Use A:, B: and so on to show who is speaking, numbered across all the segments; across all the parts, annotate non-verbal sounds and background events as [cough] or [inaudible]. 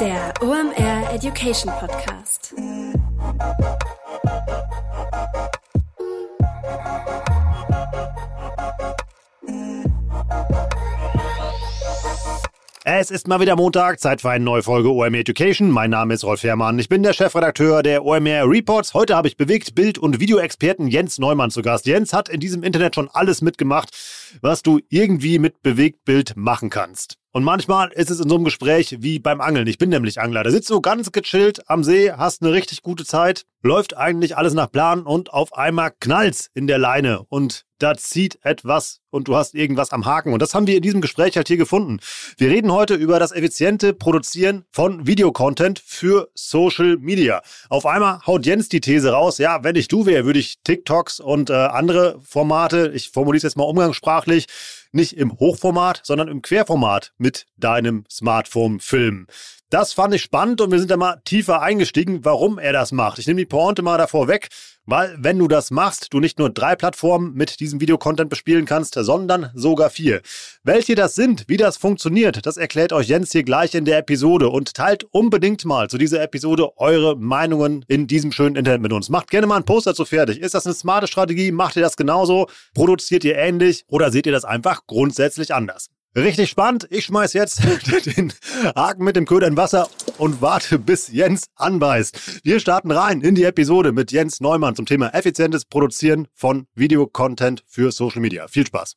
A: Der OMR Education Podcast.
B: Es ist mal wieder Montag, Zeit für eine neue Folge OMR Education. Mein Name ist Rolf Herrmann. Ich bin der Chefredakteur der OMR Reports. Heute habe ich bewegt Bild- und Videoexperten Jens Neumann zu Gast. Jens hat in diesem Internet schon alles mitgemacht, was du irgendwie mit Bewegtbild machen kannst. Und manchmal ist es in so einem Gespräch wie beim Angeln. Ich bin nämlich Angler. Da sitzt du ganz gechillt am See, hast eine richtig gute Zeit, läuft eigentlich alles nach Plan und auf einmal knallt's in der Leine und da zieht etwas und du hast irgendwas am Haken. Und das haben wir in diesem Gespräch halt hier gefunden. Wir reden heute über das effiziente Produzieren von Videocontent für Social Media. Auf einmal haut Jens die These raus, ja, wenn ich du wäre, würde ich TikToks und äh, andere Formate, ich formuliere es jetzt mal umgangssprachlich, nicht im Hochformat, sondern im Querformat mit deinem Smartphone filmen. Das fand ich spannend und wir sind da mal tiefer eingestiegen, warum er das macht. Ich nehme die Pointe mal davor weg, weil wenn du das machst, du nicht nur drei Plattformen mit diesem Videocontent bespielen kannst, sondern sogar vier. Welche das sind, wie das funktioniert, das erklärt euch Jens hier gleich in der Episode und teilt unbedingt mal zu dieser Episode eure Meinungen in diesem schönen Internet mit uns. Macht gerne mal einen Post dazu fertig. Ist das eine smarte Strategie? Macht ihr das genauso? Produziert ihr ähnlich? Oder seht ihr das einfach grundsätzlich anders? Richtig spannend. Ich schmeiß jetzt [laughs] den Haken mit dem Köder in Wasser und warte, bis Jens anbeißt. Wir starten rein in die Episode mit Jens Neumann zum Thema effizientes Produzieren von Videocontent für Social Media. Viel Spaß.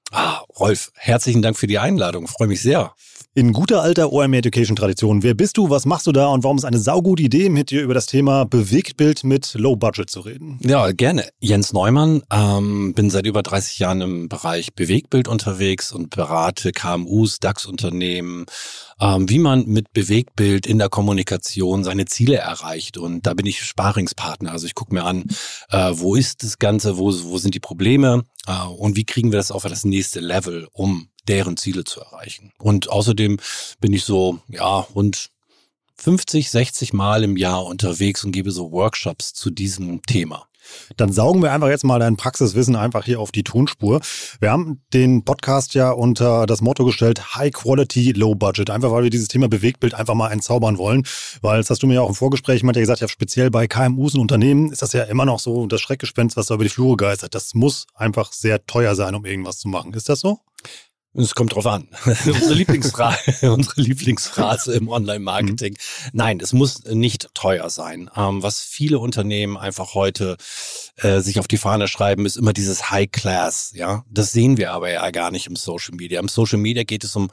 C: Ah, Rolf, herzlichen Dank für die Einladung. Freue mich sehr.
B: In guter alter OMR Education Tradition. Wer bist du, was machst du da und warum ist eine saugute Idee, mit dir über das Thema Bewegtbild mit Low Budget zu reden?
C: Ja, gerne. Jens Neumann, ähm, bin seit über 30 Jahren im Bereich Bewegtbild unterwegs und berate KMUs, DAX-Unternehmen, ähm, wie man mit Bewegtbild in der Kommunikation seine Ziele erreicht. Und da bin ich Sparingspartner. Also ich gucke mir an, äh, wo ist das Ganze, wo, wo sind die Probleme äh, und wie kriegen wir das auf das nächste Level, um deren Ziele zu erreichen. Und außerdem bin ich so, ja, rund 50, 60 Mal im Jahr unterwegs und gebe so Workshops zu diesem Thema.
B: Dann saugen wir einfach jetzt mal dein Praxiswissen einfach hier auf die Tonspur. Wir haben den Podcast ja unter das Motto gestellt, High Quality, Low Budget. Einfach weil wir dieses Thema Bewegtbild einfach mal entzaubern wollen. Weil, das hast du mir ja auch im Vorgespräch mal gesagt, ja speziell bei KMUs und Unternehmen ist das ja immer noch so das Schreckgespenst, was da über die Flure geistert. Das muss einfach sehr teuer sein, um irgendwas zu machen. Ist das so?
C: Es kommt drauf an. [laughs] unsere, Lieblingsphrase, [laughs] unsere Lieblingsphrase im Online-Marketing. Mhm. Nein, es muss nicht teuer sein. Ähm, was viele Unternehmen einfach heute äh, sich auf die Fahne schreiben, ist immer dieses High Class. Ja, das sehen wir aber ja gar nicht im Social Media. Im Social Media geht es um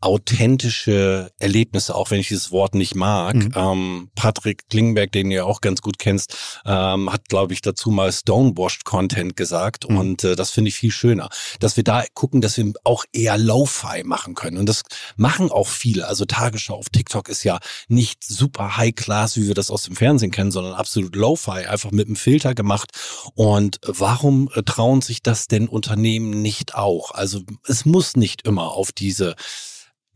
C: authentische Erlebnisse, auch wenn ich dieses Wort nicht mag. Mhm. Ähm, Patrick Klingberg, den du ja auch ganz gut kennst, ähm, hat, glaube ich, dazu mal Stonewashed Content gesagt. Mhm. Und äh, das finde ich viel schöner, dass wir da gucken, dass wir auch eher Lo-Fi machen können. Und das machen auch viele. Also Tagesschau auf TikTok ist ja nicht super High Class, wie wir das aus dem Fernsehen kennen, sondern absolut Lo-Fi, einfach mit einem Filter gemacht. Und warum äh, trauen sich das denn Unternehmen nicht auch? Also es muss nicht immer auf diese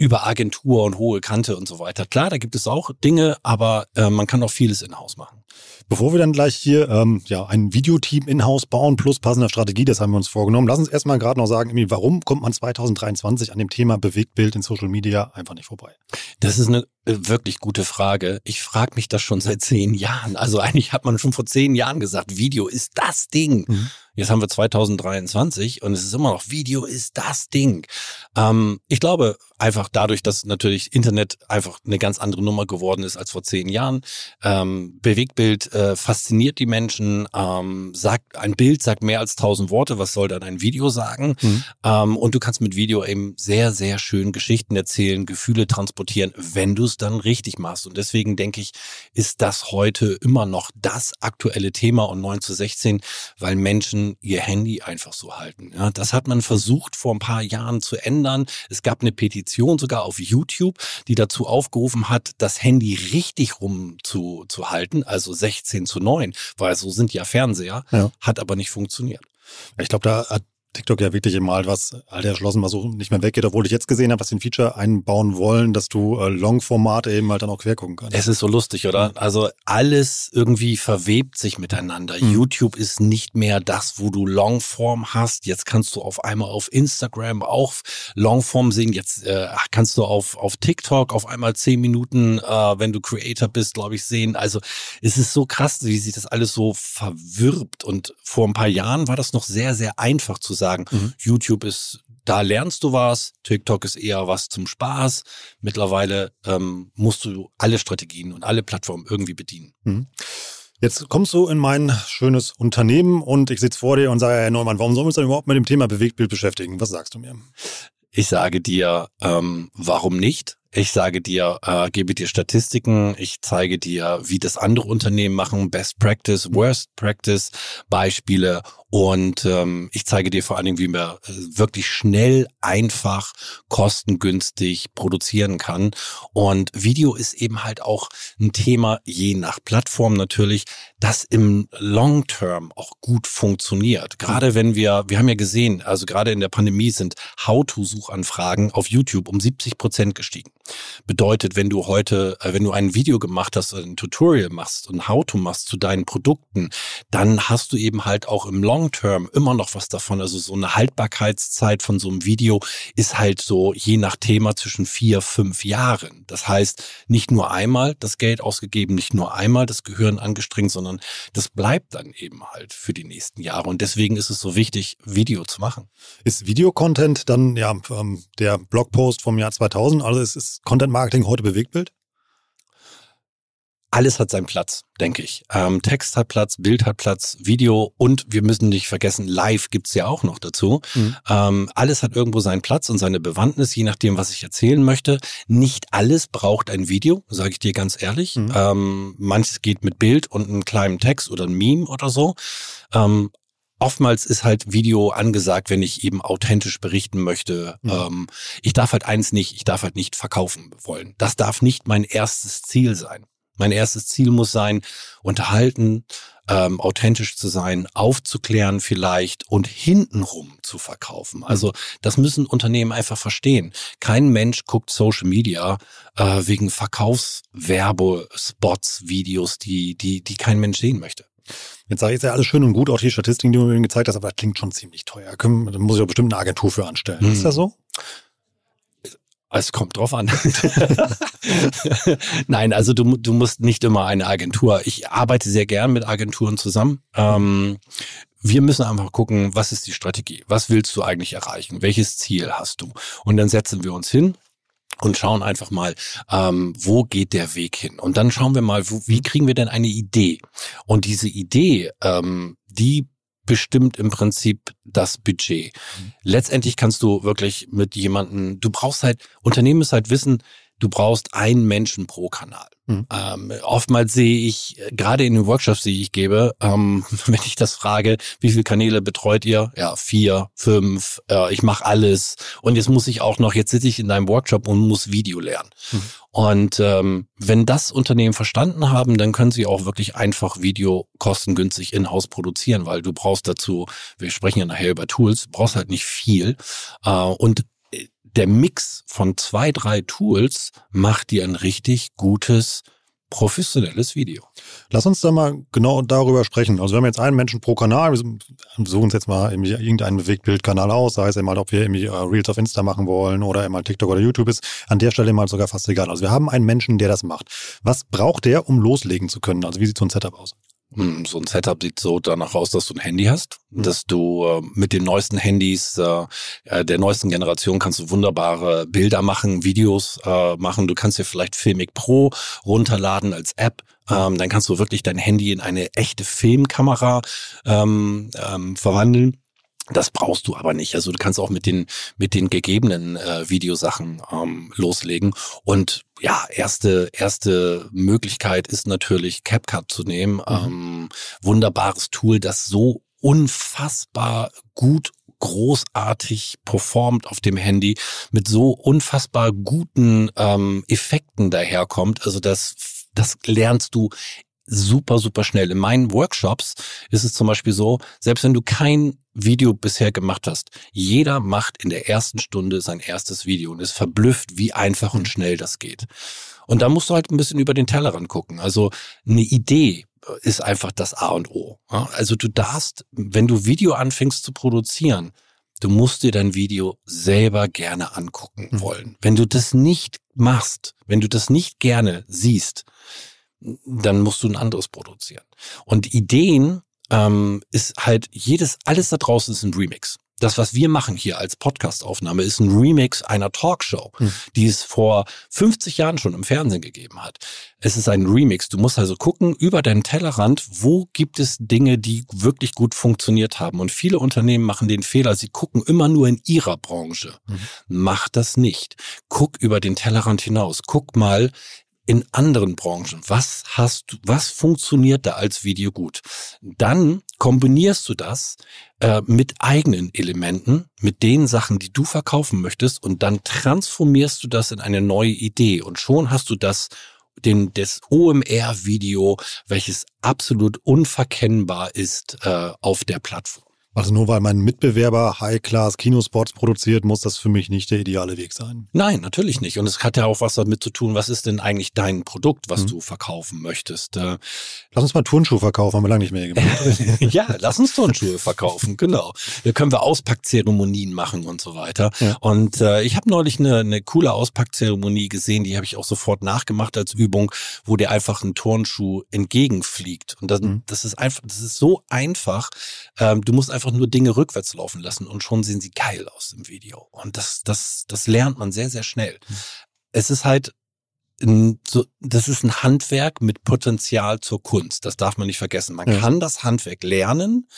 C: über Agentur und hohe Kante und so weiter. Klar, da gibt es auch Dinge, aber äh, man kann auch vieles in-house machen.
B: Bevor wir dann gleich hier ähm, ja, ein Videoteam in-house bauen plus passender Strategie, das haben wir uns vorgenommen. Lass uns erstmal gerade noch sagen, warum kommt man 2023 an dem Thema Bewegtbild in Social Media einfach nicht vorbei?
C: Das ist eine äh, wirklich gute Frage. Ich frage mich das schon seit zehn Jahren. Also eigentlich hat man schon vor zehn Jahren gesagt, Video ist das Ding. Mhm. Jetzt haben wir 2023 und es ist immer noch, Video ist das Ding. Ähm, ich glaube einfach dadurch, dass natürlich Internet einfach eine ganz andere Nummer geworden ist als vor zehn Jahren. Ähm, Bewegtbild äh, fasziniert die Menschen. Ähm, sagt ein Bild sagt mehr als tausend Worte. Was soll dann ein Video sagen? Mhm. Ähm, und du kannst mit Video eben sehr sehr schön Geschichten erzählen, Gefühle transportieren, wenn du es dann richtig machst. Und deswegen denke ich, ist das heute immer noch das aktuelle Thema und 9 zu 16, weil Menschen ihr Handy einfach so halten. Ja, das hat man versucht vor ein paar Jahren zu ändern. Es gab eine Petition sogar auf YouTube, die dazu aufgerufen hat, das Handy richtig rum zu, zu halten, also 16 zu 9, weil so sind ja Fernseher, ja. hat aber nicht funktioniert.
B: Ich glaube, da hat TikTok ja wirklich mal was alter erschlossen, was so nicht mehr weggeht, obwohl ich jetzt gesehen habe, dass sie ein Feature einbauen wollen, dass du äh, Long-Formate eben halt dann auch quer gucken kannst.
C: Es ist so lustig, oder? Also alles irgendwie verwebt sich miteinander. Mhm. YouTube ist nicht mehr das, wo du Longform hast. Jetzt kannst du auf einmal auf Instagram auch Longform sehen. Jetzt äh, kannst du auf, auf TikTok auf einmal zehn Minuten, äh, wenn du Creator bist, glaube ich, sehen. Also es ist so krass, wie sich das alles so verwirbt. Und vor ein paar Jahren war das noch sehr, sehr einfach zu sagen sagen, mhm. YouTube ist, da lernst du was, TikTok ist eher was zum Spaß. Mittlerweile ähm, musst du alle Strategien und alle Plattformen irgendwie bedienen. Mhm.
B: Jetzt kommst du in mein schönes Unternehmen und ich sitze vor dir und sage, Herr Neumann, warum sollen wir uns denn überhaupt mit dem Thema Bewegtbild beschäftigen? Was sagst du mir?
C: Ich sage dir, ähm, warum nicht? Ich sage dir, äh, gebe dir Statistiken, ich zeige dir, wie das andere Unternehmen machen, Best Practice, Worst Practice, Beispiele und ähm, ich zeige dir vor allen Dingen, wie man äh, wirklich schnell, einfach, kostengünstig produzieren kann. Und Video ist eben halt auch ein Thema, je nach Plattform natürlich, das im Long Term auch gut funktioniert. Gerade wenn wir, wir haben ja gesehen, also gerade in der Pandemie sind How-to-Suchanfragen auf YouTube um 70 Prozent gestiegen. Bedeutet, wenn du heute, äh, wenn du ein Video gemacht hast, ein Tutorial machst und How-to machst zu deinen Produkten, dann hast du eben halt auch im Long Term immer noch was davon. Also so eine Haltbarkeitszeit von so einem Video ist halt so je nach Thema zwischen vier, fünf Jahren. Das heißt, nicht nur einmal das Geld ausgegeben, nicht nur einmal das Gehirn angestrengt, sondern das bleibt dann eben halt für die nächsten Jahre. Und deswegen ist es so wichtig, Video zu machen.
B: Ist Videocontent dann ja ähm, der Blogpost vom Jahr 2000? Also ist, ist Content Marketing heute Bewegtbild?
C: Alles hat seinen Platz, denke ich. Ähm, Text hat Platz, Bild hat Platz, Video und wir müssen nicht vergessen, Live gibt's ja auch noch dazu. Mhm. Ähm, alles hat irgendwo seinen Platz und seine Bewandtnis, je nachdem, was ich erzählen möchte. Nicht alles braucht ein Video, sage ich dir ganz ehrlich. Mhm. Ähm, manches geht mit Bild und einem kleinen Text oder ein Meme oder so. Ähm, oftmals ist halt Video angesagt, wenn ich eben authentisch berichten möchte. Mhm. Ähm, ich darf halt eins nicht, ich darf halt nicht verkaufen wollen. Das darf nicht mein erstes Ziel sein. Mein erstes Ziel muss sein, unterhalten, ähm, authentisch zu sein, aufzuklären vielleicht und hintenrum zu verkaufen. Mhm. Also das müssen Unternehmen einfach verstehen. Kein Mensch guckt Social Media äh, wegen Verkaufswerbespots, Videos, die, die, die kein Mensch sehen möchte.
B: Jetzt sage ich jetzt ja alles schön und gut, auch die Statistiken, die du mir gezeigt hast, aber das klingt schon ziemlich teuer. Da muss ich auch bestimmt eine Agentur für anstellen. Mhm. Ist das so?
C: Es kommt drauf an. [laughs] Nein, also du, du musst nicht immer eine Agentur. Ich arbeite sehr gern mit Agenturen zusammen. Ähm, wir müssen einfach gucken, was ist die Strategie? Was willst du eigentlich erreichen? Welches Ziel hast du? Und dann setzen wir uns hin und schauen einfach mal, ähm, wo geht der Weg hin? Und dann schauen wir mal, wo, wie kriegen wir denn eine Idee? Und diese Idee, ähm, die bestimmt im Prinzip das Budget. Mhm. Letztendlich kannst du wirklich mit jemanden, du brauchst halt, Unternehmen müssen halt wissen, du brauchst einen Menschen pro Kanal. Mhm. Ähm, oftmals sehe ich, äh, gerade in den Workshops, die ich gebe, ähm, [laughs] wenn ich das frage, wie viele Kanäle betreut ihr? Ja, vier, fünf, äh, ich mache alles. Und jetzt muss ich auch noch, jetzt sitze ich in deinem Workshop und muss Video lernen. Mhm. Und ähm, wenn das Unternehmen verstanden haben, dann können sie auch wirklich einfach Video kostengünstig in-house produzieren, weil du brauchst dazu, wir sprechen ja nachher über Tools, brauchst halt nicht viel. Äh, und der Mix von zwei, drei Tools macht dir ein richtig gutes professionelles Video.
B: Lass uns da mal genau darüber sprechen. Also wir haben jetzt einen Menschen pro Kanal, wir suchen uns jetzt mal irgendeinen Bewegtbildkanal aus, sei es einmal, ob wir irgendwie äh, Reels auf Insta machen wollen oder einmal TikTok oder YouTube ist. An der Stelle mal sogar fast egal. Also wir haben einen Menschen, der das macht. Was braucht der, um loslegen zu können? Also wie sieht so ein Setup aus?
C: Hm, so ein Setup sieht so danach aus, dass du ein Handy hast, mhm. dass du äh, mit den neuesten Handys äh, äh, der neuesten Generation kannst du wunderbare Bilder machen, Videos äh, machen. Du kannst dir vielleicht Filmic Pro runterladen als App. Ähm, dann kannst du wirklich dein Handy in eine echte Filmkamera ähm, ähm, verwandeln. Das brauchst du aber nicht. Also du kannst auch mit den mit den gegebenen äh, Videosachen ähm, loslegen. Und ja, erste erste Möglichkeit ist natürlich CapCut zu nehmen. Mhm. Ähm, wunderbares Tool, das so unfassbar gut großartig performt auf dem Handy, mit so unfassbar guten ähm, Effekten daherkommt. Also das das lernst du super, super schnell. In meinen Workshops ist es zum Beispiel so, selbst wenn du kein Video bisher gemacht hast, jeder macht in der ersten Stunde sein erstes Video und ist verblüfft, wie einfach und schnell das geht. Und da musst du halt ein bisschen über den Tellerrand gucken. Also eine Idee ist einfach das A und O. Also du darfst, wenn du Video anfängst zu produzieren, du musst dir dein Video selber gerne angucken mhm. wollen. Wenn du das nicht machst, wenn du das nicht gerne siehst, dann musst du ein anderes produzieren. Und Ideen ähm, ist halt jedes, alles da draußen ist ein Remix. Das, was wir machen hier als Podcastaufnahme, ist ein Remix einer Talkshow, hm. die es vor 50 Jahren schon im Fernsehen gegeben hat. Es ist ein Remix. Du musst also gucken über deinen Tellerrand, wo gibt es Dinge, die wirklich gut funktioniert haben. Und viele Unternehmen machen den Fehler, sie gucken immer nur in ihrer Branche. Mhm. Mach das nicht. Guck über den Tellerrand hinaus. Guck mal, in anderen Branchen? Was hast du, was funktioniert da als Video gut? Dann kombinierst du das äh, mit eigenen Elementen, mit den Sachen, die du verkaufen möchtest und dann transformierst du das in eine neue Idee und schon hast du das den, das OMR-Video, welches absolut unverkennbar ist äh, auf der Plattform.
B: Also nur weil mein Mitbewerber High-Class Kinospots produziert, muss das für mich nicht der ideale Weg sein.
C: Nein, natürlich nicht. Und es hat ja auch was damit zu tun, was ist denn eigentlich dein Produkt, was mhm. du verkaufen möchtest. Äh,
B: lass uns mal Turnschuhe verkaufen, haben wir lange nicht mehr gemacht. [laughs]
C: ja, lass uns Turnschuhe verkaufen, genau. Da können wir Auspackzeremonien machen und so weiter. Ja. Und äh, ich habe neulich eine, eine coole Auspackzeremonie gesehen, die habe ich auch sofort nachgemacht als Übung, wo dir einfach ein Turnschuh entgegenfliegt. Und das, mhm. das ist einfach, das ist so einfach. Ähm, du musst einfach einfach nur Dinge rückwärts laufen lassen und schon sehen sie geil aus im Video. Und das, das, das lernt man sehr, sehr schnell. Mhm. Es ist halt ein, so, das ist ein Handwerk mit Potenzial zur Kunst. Das darf man nicht vergessen. Man ja. kann das Handwerk lernen,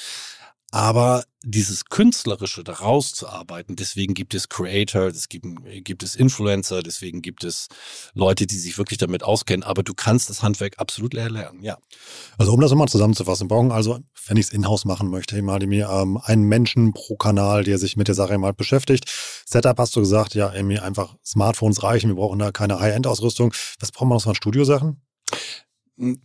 C: aber dieses Künstlerische daraus zu arbeiten, deswegen gibt es Creator, es gibt, es Influencer, deswegen gibt es Leute, die sich wirklich damit auskennen, aber du kannst das Handwerk absolut lernen, ja.
B: Also um das immer zusammenzufassen, brauchen also, wenn ich es in-house machen möchte, mal mir ähm, einen Menschen pro Kanal, der sich mit der Sache mal beschäftigt. Setup hast du gesagt, ja, mir einfach Smartphones reichen, wir brauchen da keine High-End-Ausrüstung. Was brauchen wir noch so an Studiosachen?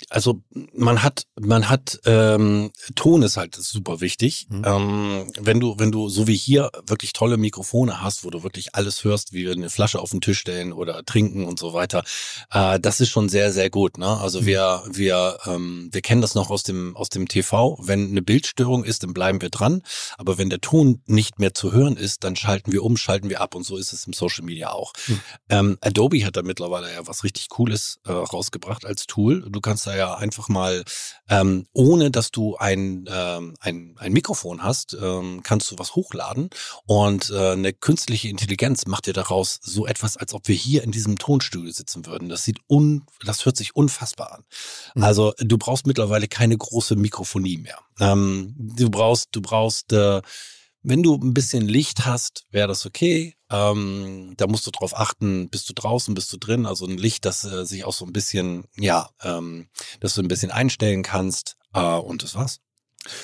C: Also man hat man hat ähm, Ton ist halt super wichtig. Mhm. Ähm, wenn du wenn du so wie hier wirklich tolle Mikrofone hast, wo du wirklich alles hörst, wie wir eine Flasche auf den Tisch stellen oder trinken und so weiter, äh, das ist schon sehr sehr gut. Ne? Also mhm. wir wir ähm, wir kennen das noch aus dem aus dem TV. Wenn eine Bildstörung ist, dann bleiben wir dran. Aber wenn der Ton nicht mehr zu hören ist, dann schalten wir um, schalten wir ab und so ist es im Social Media auch. Mhm. Ähm, Adobe hat da mittlerweile ja was richtig Cooles äh, rausgebracht als Tool. Du kannst da ja einfach mal, ähm, ohne dass du ein, ähm, ein, ein Mikrofon hast, ähm, kannst du was hochladen und äh, eine künstliche Intelligenz macht dir daraus so etwas, als ob wir hier in diesem Tonstudio sitzen würden. Das sieht un, das hört sich unfassbar an. Mhm. Also du brauchst mittlerweile keine große Mikrofonie mehr. Ähm, du brauchst, du brauchst äh, wenn du ein bisschen Licht hast, wäre das okay. Ähm, da musst du drauf achten, bist du draußen, bist du drin. Also ein Licht, das äh, sich auch so ein bisschen, ja, ähm, dass du ein bisschen einstellen kannst. Äh, und das war's.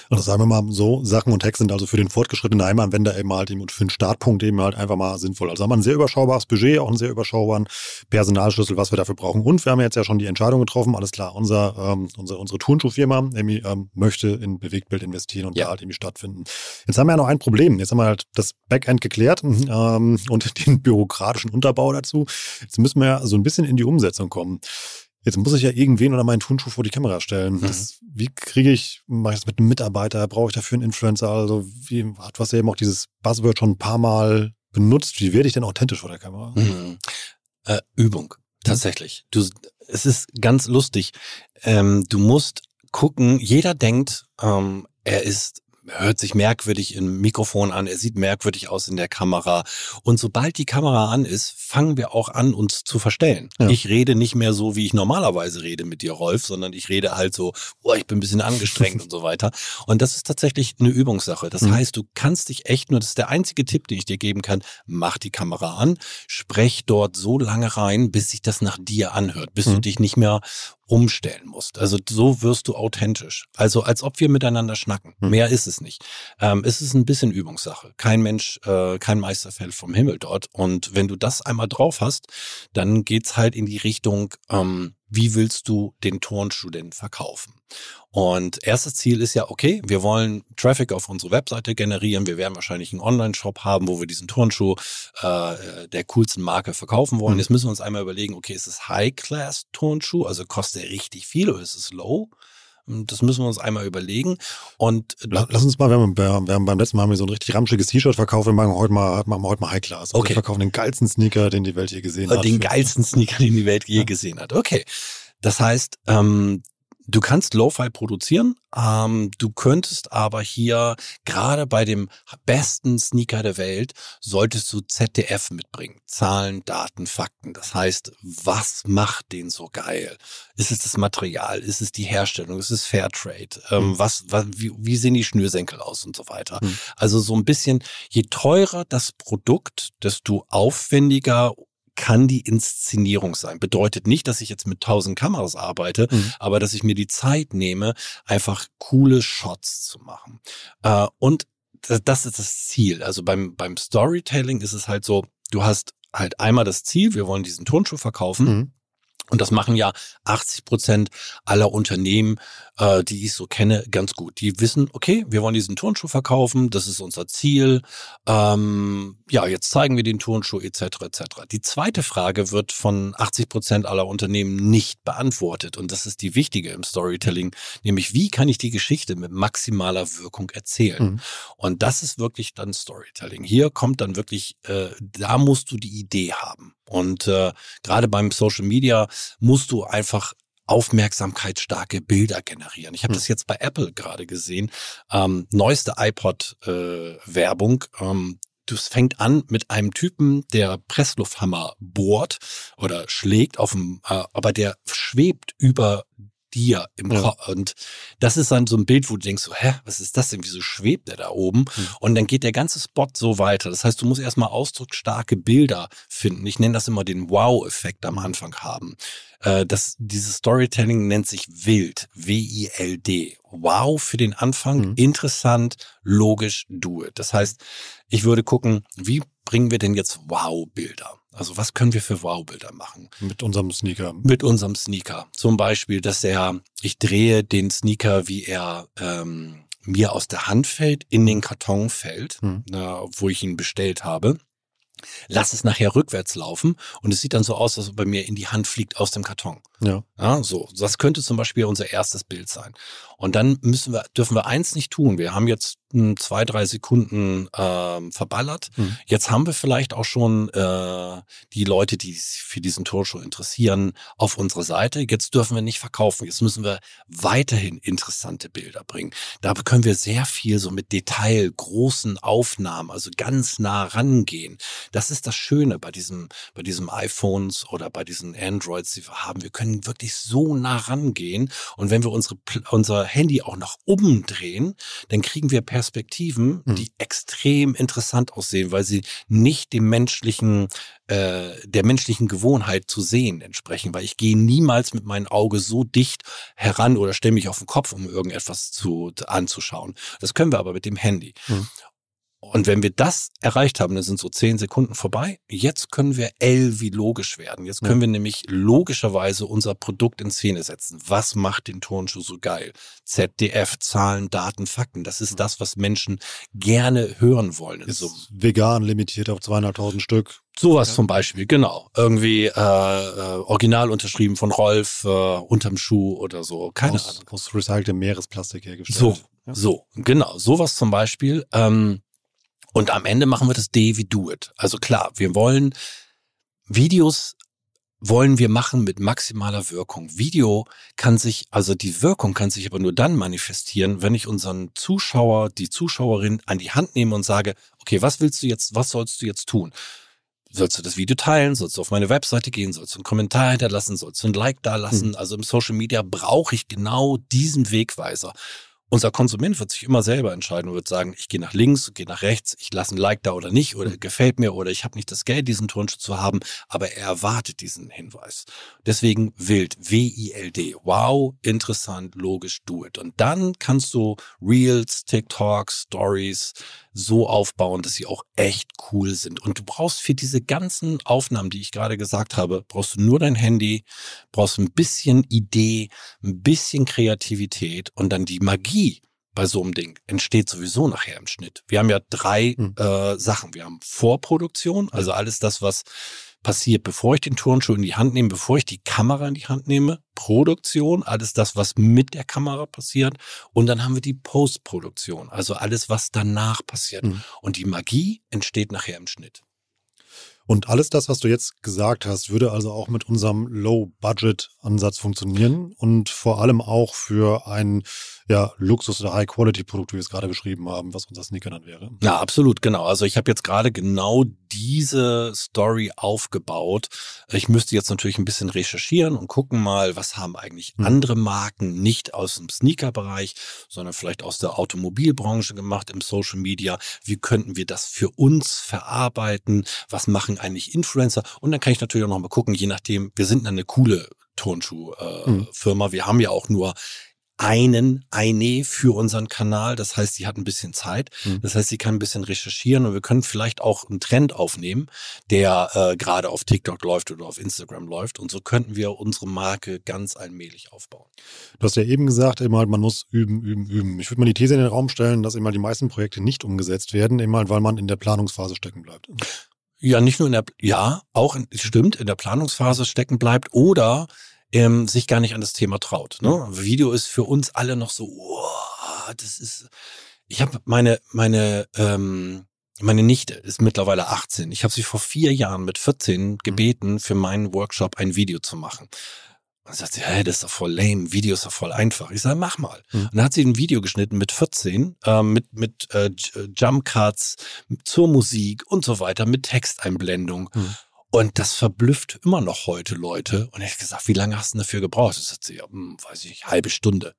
B: Also sagen wir mal so, Sachen und Text sind also für den fortgeschrittenen Heimanwender eben halt eben für den Startpunkt eben halt einfach mal sinnvoll. Also haben wir ein sehr überschaubares Budget, auch einen sehr überschaubaren Personalschlüssel, was wir dafür brauchen. Und wir haben jetzt ja schon die Entscheidung getroffen, alles klar, unser, ähm, unsere, unsere Turnschuhfirma irgendwie, ähm, möchte in Bewegtbild investieren und ja. da halt irgendwie stattfinden. Jetzt haben wir ja noch ein Problem. Jetzt haben wir halt das Backend geklärt [laughs] ähm, und den bürokratischen Unterbau dazu. Jetzt müssen wir ja so ein bisschen in die Umsetzung kommen. Jetzt muss ich ja irgendwen oder meinen Turnschuh vor die Kamera stellen. Mhm. Das, wie kriege ich, mache ich das mit einem Mitarbeiter? Brauche ich dafür einen Influencer? Also, wie, hast ja eben auch dieses Buzzword schon ein paar Mal benutzt. Wie werde ich denn authentisch vor der Kamera?
C: Mhm. Äh, Übung, tatsächlich. Du, es ist ganz lustig. Ähm, du musst gucken, jeder denkt, ähm, er ist hört sich merkwürdig im Mikrofon an, er sieht merkwürdig aus in der Kamera. Und sobald die Kamera an ist, fangen wir auch an, uns zu verstellen. Ja. Ich rede nicht mehr so, wie ich normalerweise rede mit dir, Rolf, sondern ich rede halt so, oh, ich bin ein bisschen angestrengt und so weiter. Und das ist tatsächlich eine Übungssache. Das mhm. heißt, du kannst dich echt nur, das ist der einzige Tipp, den ich dir geben kann, mach die Kamera an, sprech dort so lange rein, bis sich das nach dir anhört, bis mhm. du dich nicht mehr umstellen musst. Also so wirst du authentisch. Also als ob wir miteinander schnacken. Hm. Mehr ist es nicht. Ähm, es ist ein bisschen Übungssache. Kein Mensch, äh, kein Meister fällt vom Himmel dort. Und wenn du das einmal drauf hast, dann geht's halt in die Richtung, ähm, wie willst du den Turnschuh denn verkaufen? Und erstes Ziel ist ja, okay, wir wollen Traffic auf unsere Webseite generieren. Wir werden wahrscheinlich einen Online-Shop haben, wo wir diesen Turnschuh äh, der coolsten Marke verkaufen wollen. Mhm. Jetzt müssen wir uns einmal überlegen, okay, ist es High-Class-Turnschuh, also kostet er richtig viel oder ist es low? Das müssen wir uns einmal überlegen. Und
B: lass uns mal, wir haben, wir haben beim letzten Mal haben wir so ein richtig ramschiges T-Shirt verkauft. Wir machen heute mal, machen wir heute mal High Class. Also okay. Wir verkaufen den geilsten Sneaker, den die Welt je gesehen
C: hat. Den geilsten Sneaker, den die Welt je gesehen hat. Okay. Das heißt, ähm, Du kannst Lo-Fi produzieren, ähm, du könntest aber hier gerade bei dem besten Sneaker der Welt solltest du ZDF mitbringen. Zahlen, Daten, Fakten. Das heißt, was macht den so geil? Ist es das Material? Ist es die Herstellung? Ist es Fairtrade? Ähm, mhm. was, was, wie, wie sehen die Schnürsenkel aus und so weiter? Mhm. Also so ein bisschen, je teurer das Produkt, desto aufwendiger kann die Inszenierung sein. Bedeutet nicht, dass ich jetzt mit tausend Kameras arbeite, mhm. aber dass ich mir die Zeit nehme, einfach coole Shots zu machen. Äh, und das ist das Ziel. Also beim, beim Storytelling ist es halt so, du hast halt einmal das Ziel, wir wollen diesen Turnschuh verkaufen. Mhm. Und das machen ja 80 Prozent aller Unternehmen, äh, die ich so kenne, ganz gut. Die wissen, okay, wir wollen diesen Turnschuh verkaufen, das ist unser Ziel. Ähm, ja, jetzt zeigen wir den Turnschuh etc. etc. Die zweite Frage wird von 80 Prozent aller Unternehmen nicht beantwortet und das ist die wichtige im Storytelling, nämlich wie kann ich die Geschichte mit maximaler Wirkung erzählen? Mhm. Und das ist wirklich dann Storytelling. Hier kommt dann wirklich, äh, da musst du die Idee haben. Und äh, gerade beim Social Media musst du einfach aufmerksamkeitsstarke Bilder generieren. Ich habe hm. das jetzt bei Apple gerade gesehen. Ähm, neueste iPod-Werbung. Äh, ähm, das fängt an mit einem Typen, der Presslufthammer bohrt oder schlägt auf dem, äh, aber der schwebt über dir im ja. Kopf. Und das ist dann so ein Bild, wo du denkst, so, hä, was ist das denn? Wieso schwebt der da oben? Mhm. Und dann geht der ganze Spot so weiter. Das heißt, du musst erstmal ausdrucksstarke Bilder finden. Ich nenne das immer den Wow-Effekt am Anfang haben. Äh, das, dieses Storytelling nennt sich wild, W-I-L-D. Wow für den Anfang, mhm. interessant, logisch, do it. Das heißt, ich würde gucken, wie bringen wir denn jetzt Wow-Bilder? Also was können wir für Wow-Bilder machen?
B: Mit unserem Sneaker.
C: Mit unserem Sneaker. Zum Beispiel, dass er, ich drehe den Sneaker, wie er ähm, mir aus der Hand fällt, in den Karton fällt, hm. äh, wo ich ihn bestellt habe. Lass es nachher rückwärts laufen und es sieht dann so aus, dass er bei mir in die Hand fliegt aus dem Karton. Ja. ja. So, das könnte zum Beispiel unser erstes Bild sein. Und dann müssen wir, dürfen wir eins nicht tun. Wir haben jetzt hm, zwei, drei Sekunden ähm, verballert. Hm. Jetzt haben wir vielleicht auch schon äh, die Leute, die sich für diesen Torshow interessieren, auf unserer Seite. Jetzt dürfen wir nicht verkaufen. Jetzt müssen wir weiterhin interessante Bilder bringen. Da können wir sehr viel so mit Detail, großen Aufnahmen, also ganz nah rangehen. Das ist das Schöne bei diesem, bei diesem iPhones oder bei diesen Androids, die wir haben. Wir können können wirklich so nah rangehen. Und wenn wir unsere, unser Handy auch nach oben drehen, dann kriegen wir Perspektiven, hm. die extrem interessant aussehen, weil sie nicht dem menschlichen äh, der menschlichen Gewohnheit zu sehen entsprechen, weil ich gehe niemals mit meinem Auge so dicht heran oder stelle mich auf den Kopf, um irgendetwas zu anzuschauen. Das können wir aber mit dem Handy. Mhm. Und wenn wir das erreicht haben, dann sind so zehn Sekunden vorbei. Jetzt können wir L wie logisch werden. Jetzt können ja. wir nämlich logischerweise unser Produkt in Szene setzen. Was macht den Turnschuh so geil? ZDF, Zahlen, Daten, Fakten. Das ist das, was Menschen gerne hören wollen.
B: Ist so vegan, limitiert auf zweieinhalbtausend Stück.
C: Sowas ja. zum Beispiel, genau. Irgendwie äh, äh, original unterschrieben von Rolf äh, unterm Schuh oder so. Keine
B: aus,
C: Ahnung.
B: Aus recyceltem Meeresplastik hergestellt.
C: So, ja. so, genau. Sowas zum Beispiel. Ähm, und am Ende machen wir das D wie Do It. Also klar, wir wollen Videos wollen wir machen mit maximaler Wirkung. Video kann sich, also die Wirkung kann sich aber nur dann manifestieren, wenn ich unseren Zuschauer, die Zuschauerin an die Hand nehme und sage, okay, was willst du jetzt, was sollst du jetzt tun? Sollst du das Video teilen? Sollst du auf meine Webseite gehen? Sollst du einen Kommentar hinterlassen? Sollst du ein Like da lassen? Hm. Also im Social Media brauche ich genau diesen Wegweiser. Unser Konsument wird sich immer selber entscheiden und wird sagen, ich gehe nach links, gehe nach rechts, ich lasse ein Like da oder nicht oder mhm. gefällt mir oder ich habe nicht das Geld, diesen Turnschuh zu haben, aber er erwartet diesen Hinweis. Deswegen wild, W-I-L-D. Wow, interessant, logisch, do it. Und dann kannst du Reels, TikToks, Stories, so aufbauen, dass sie auch echt cool sind. Und du brauchst für diese ganzen Aufnahmen, die ich gerade gesagt habe, brauchst du nur dein Handy, brauchst ein bisschen Idee, ein bisschen Kreativität und dann die Magie bei so einem Ding entsteht sowieso nachher im Schnitt. Wir haben ja drei hm. äh, Sachen. Wir haben Vorproduktion, also alles das, was passiert, bevor ich den Turnschuh in die Hand nehme, bevor ich die Kamera in die Hand nehme, Produktion, alles das, was mit der Kamera passiert. Und dann haben wir die Postproduktion, also alles, was danach passiert. Mhm. Und die Magie entsteht nachher im Schnitt.
B: Und alles das, was du jetzt gesagt hast, würde also auch mit unserem Low-Budget-Ansatz funktionieren und vor allem auch für ein ja, Luxus- oder High-Quality-Produkt, wie wir es gerade beschrieben haben, was unser Sneaker dann wäre.
C: Ja, absolut, genau. Also ich habe jetzt gerade genau diese Story aufgebaut. Ich müsste jetzt natürlich ein bisschen recherchieren und gucken mal, was haben eigentlich hm. andere Marken nicht aus dem Sneaker-Bereich, sondern vielleicht aus der Automobilbranche gemacht im Social Media. Wie könnten wir das für uns verarbeiten? Was machen eigentlich Influencer? Und dann kann ich natürlich auch noch mal gucken, je nachdem, wir sind eine coole Turnschuh-Firma. Äh, hm. Wir haben ja auch nur einen, eine für unseren Kanal. Das heißt, sie hat ein bisschen Zeit. Mhm. Das heißt, sie kann ein bisschen recherchieren und wir können vielleicht auch einen Trend aufnehmen, der äh, gerade auf TikTok läuft oder auf Instagram läuft. Und so könnten wir unsere Marke ganz allmählich aufbauen.
B: Du hast ja eben gesagt, immer man muss üben, üben, üben. Ich würde mal die These in den Raum stellen, dass immer die meisten Projekte nicht umgesetzt werden, immer weil man in der Planungsphase stecken bleibt.
C: Ja, nicht nur in der, ja, auch in, stimmt, in der Planungsphase stecken bleibt oder ähm, sich gar nicht an das Thema traut. Ne? Video ist für uns alle noch so, oh, das ist. Ich habe meine meine ähm, meine Nichte ist mittlerweile 18. Ich habe sie vor vier Jahren mit 14 mhm. gebeten, für meinen Workshop ein Video zu machen. Und sagt sie, hey, das ist doch voll lame, Video ist doch voll einfach. Ich sage, mach mal. Mhm. Und dann hat sie ein Video geschnitten mit 14, äh, mit, mit äh, Jump Cuts, zur Musik und so weiter, mit Texteinblendung. Mhm. Und das verblüfft immer noch heute Leute. Und ich habe gesagt, wie lange hast du dafür gebraucht? Das hat sie, ja, hm, weiß ich, halbe Stunde.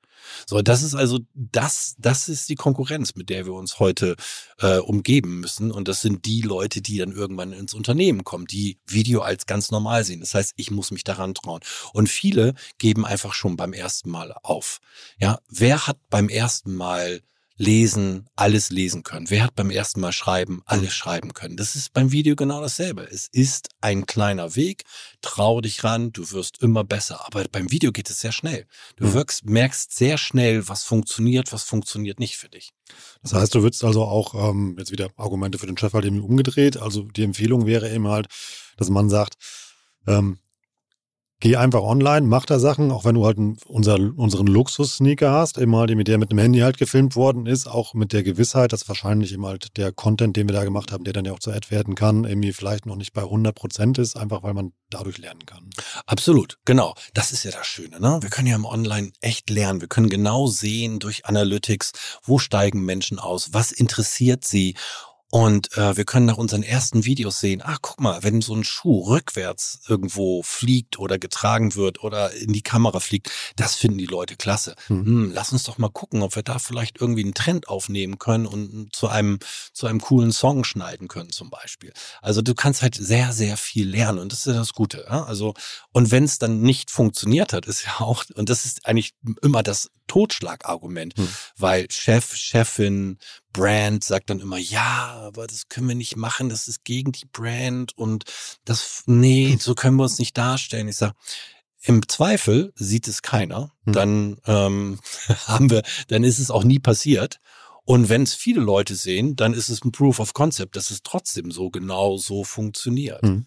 C: So, das ist also das, das ist die Konkurrenz, mit der wir uns heute äh, umgeben müssen. Und das sind die Leute, die dann irgendwann ins Unternehmen kommen, die Video als ganz normal sehen. Das heißt, ich muss mich daran trauen. Und viele geben einfach schon beim ersten Mal auf. Ja, wer hat beim ersten Mal lesen, alles lesen können. Wer hat beim ersten Mal schreiben, alles schreiben können? Das ist beim Video genau dasselbe. Es ist ein kleiner Weg. Trau dich ran, du wirst immer besser. Aber beim Video geht es sehr schnell. Du mhm. wirkst, merkst sehr schnell, was funktioniert, was funktioniert nicht für dich.
B: Das heißt, du würdest also auch, ähm, jetzt wieder Argumente für den Chef halt irgendwie umgedreht. Also die Empfehlung wäre eben halt, dass man sagt, ähm, Geh einfach online, mach da Sachen, auch wenn du halt unser, unseren Luxus-Sneaker hast, immer halt, mit der mit dem Handy halt gefilmt worden ist, auch mit der Gewissheit, dass wahrscheinlich immer halt der Content, den wir da gemacht haben, der dann ja auch zu Ad werden kann, irgendwie vielleicht noch nicht bei 100 Prozent ist, einfach weil man dadurch lernen kann.
C: Absolut, genau. Das ist ja das Schöne, ne? Wir können ja im Online echt lernen. Wir können genau sehen durch Analytics, wo steigen Menschen aus, was interessiert sie Und äh, wir können nach unseren ersten Videos sehen, ach guck mal, wenn so ein Schuh rückwärts irgendwo fliegt oder getragen wird oder in die Kamera fliegt, das finden die Leute klasse. Hm. Hm, lass uns doch mal gucken, ob wir da vielleicht irgendwie einen Trend aufnehmen können und zu einem, zu einem coolen Song schneiden können zum Beispiel. Also du kannst halt sehr, sehr viel lernen und das ist ja das Gute. Ja? Also, und wenn es dann nicht funktioniert hat, ist ja auch, und das ist eigentlich immer das Totschlagargument, hm. weil Chef, Chefin, Brand sagt dann immer, ja, aber das können wir nicht machen, das ist gegen die Brand und das, nee, hm. so können wir uns nicht darstellen. Ich sage, im Zweifel sieht es keiner, hm. dann ähm, [laughs] haben wir, dann ist es auch nie passiert. Und wenn es viele Leute sehen, dann ist es ein Proof of Concept, dass es trotzdem so genau so funktioniert. Mhm.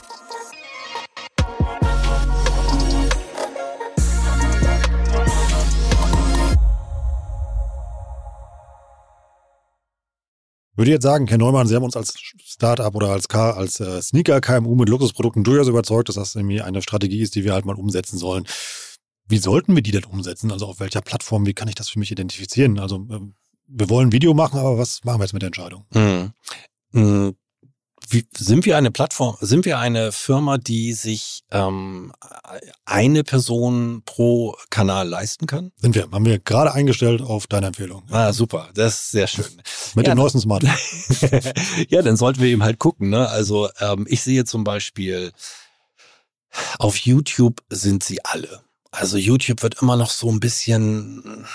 B: würde jetzt sagen, Herr Neumann, Sie haben uns als Startup oder als, als äh, Sneaker-KMU mit Luxusprodukten durchaus überzeugt, dass das irgendwie eine Strategie ist, die wir halt mal umsetzen sollen. Wie sollten wir die denn umsetzen? Also auf welcher Plattform? Wie kann ich das für mich identifizieren? Also äh, wir wollen ein Video machen, aber was machen wir jetzt mit der Entscheidung?
C: Mhm. Wie, sind wir eine Plattform, sind wir eine Firma, die sich ähm, eine Person pro Kanal leisten kann?
B: Sind wir. Haben wir gerade eingestellt auf deine Empfehlung.
C: Ah, super. Das ist sehr schön.
B: Mit ja, dem neuesten Smartphone. [laughs]
C: ja, dann sollten wir eben halt gucken. Ne? Also ähm, ich sehe zum Beispiel, auf YouTube sind sie alle. Also YouTube wird immer noch so ein bisschen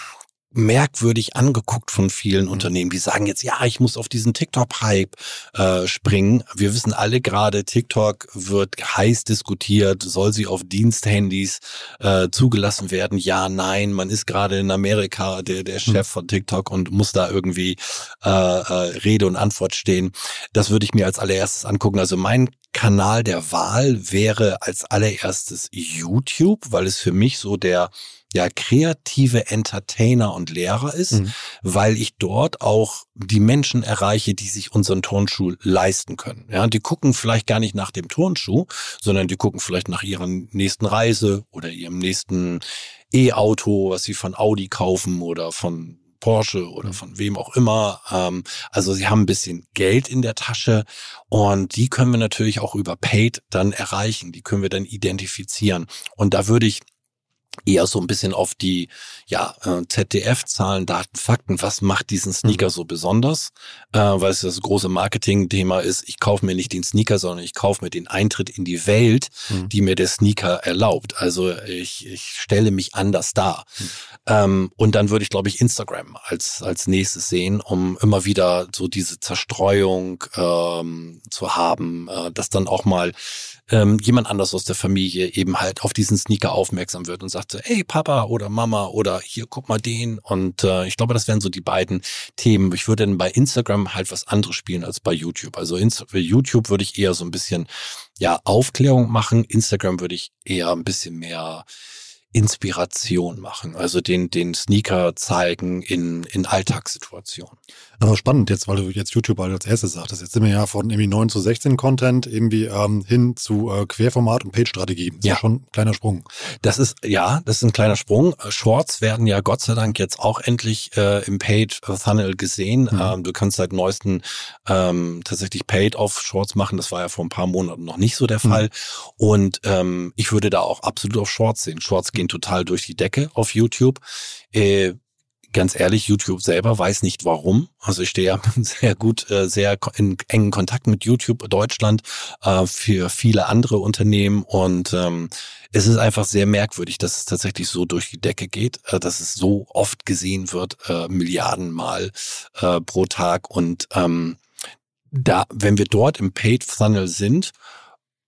C: merkwürdig angeguckt von vielen mhm. Unternehmen. Die sagen jetzt, ja, ich muss auf diesen TikTok-Hype äh, springen. Wir wissen alle gerade, TikTok wird heiß diskutiert. Soll sie auf Diensthandys äh, zugelassen werden? Ja, nein. Man ist gerade in Amerika der, der mhm. Chef von TikTok und muss da irgendwie äh, äh, Rede und Antwort stehen. Das würde ich mir als allererstes angucken. Also mein Kanal der Wahl wäre als allererstes YouTube, weil es für mich so der ja kreative Entertainer und Lehrer ist, mhm. weil ich dort auch die Menschen erreiche, die sich unseren Turnschuh leisten können. Ja, die gucken vielleicht gar nicht nach dem Turnschuh, sondern die gucken vielleicht nach ihrer nächsten Reise oder ihrem nächsten E-Auto, was sie von Audi kaufen oder von Porsche oder mhm. von wem auch immer. Ähm, also sie haben ein bisschen Geld in der Tasche und die können wir natürlich auch über Paid dann erreichen. Die können wir dann identifizieren. Und da würde ich eher so ein bisschen auf die ja, äh, ZDF-Zahlen, Daten, Fakten, was macht diesen Sneaker mhm. so besonders? Äh, weil es das große Marketing-Thema ist, ich kaufe mir nicht den Sneaker, sondern ich kaufe mir den Eintritt in die Welt, mhm. die mir der Sneaker erlaubt. Also ich, ich stelle mich anders dar. Mhm. Ähm, und dann würde ich, glaube ich, Instagram als, als nächstes sehen, um immer wieder so diese Zerstreuung ähm, zu haben, äh, dass dann auch mal ähm, jemand anders aus der Familie eben halt auf diesen Sneaker aufmerksam wird und sagt so, hey Papa oder Mama oder hier guck mal den. Und äh, ich glaube, das wären so die beiden Themen. Ich würde dann bei Instagram halt was anderes spielen als bei YouTube. Also für YouTube würde ich eher so ein bisschen ja Aufklärung machen. Instagram würde ich eher ein bisschen mehr Inspiration machen, also den, den Sneaker zeigen in, in Alltagssituationen.
B: Aber spannend jetzt, weil du jetzt YouTube als erstes sagtest. Jetzt sind wir ja von irgendwie 9 zu 16 Content irgendwie ähm, hin zu äh, Querformat und Page-Strategie. Das ja. ist ja schon ein kleiner Sprung.
C: Das ist, ja, das ist ein kleiner Sprung. Shorts werden ja Gott sei Dank jetzt auch endlich äh, im Paid-Funnel gesehen. Mhm. Ähm, du kannst seit neuesten ähm, tatsächlich Paid auf Shorts machen. Das war ja vor ein paar Monaten noch nicht so der mhm. Fall. Und ähm, ich würde da auch absolut auf Shorts sehen. Shorts gehen total durch die Decke auf YouTube. Äh, ganz ehrlich, YouTube selber weiß nicht warum. Also ich stehe ja [laughs] sehr gut, äh, sehr in engen Kontakt mit YouTube Deutschland äh, für viele andere Unternehmen und ähm, es ist einfach sehr merkwürdig, dass es tatsächlich so durch die Decke geht, äh, dass es so oft gesehen wird, Milliardenmal pro Tag und ähm, da, wenn wir dort im Paid Funnel sind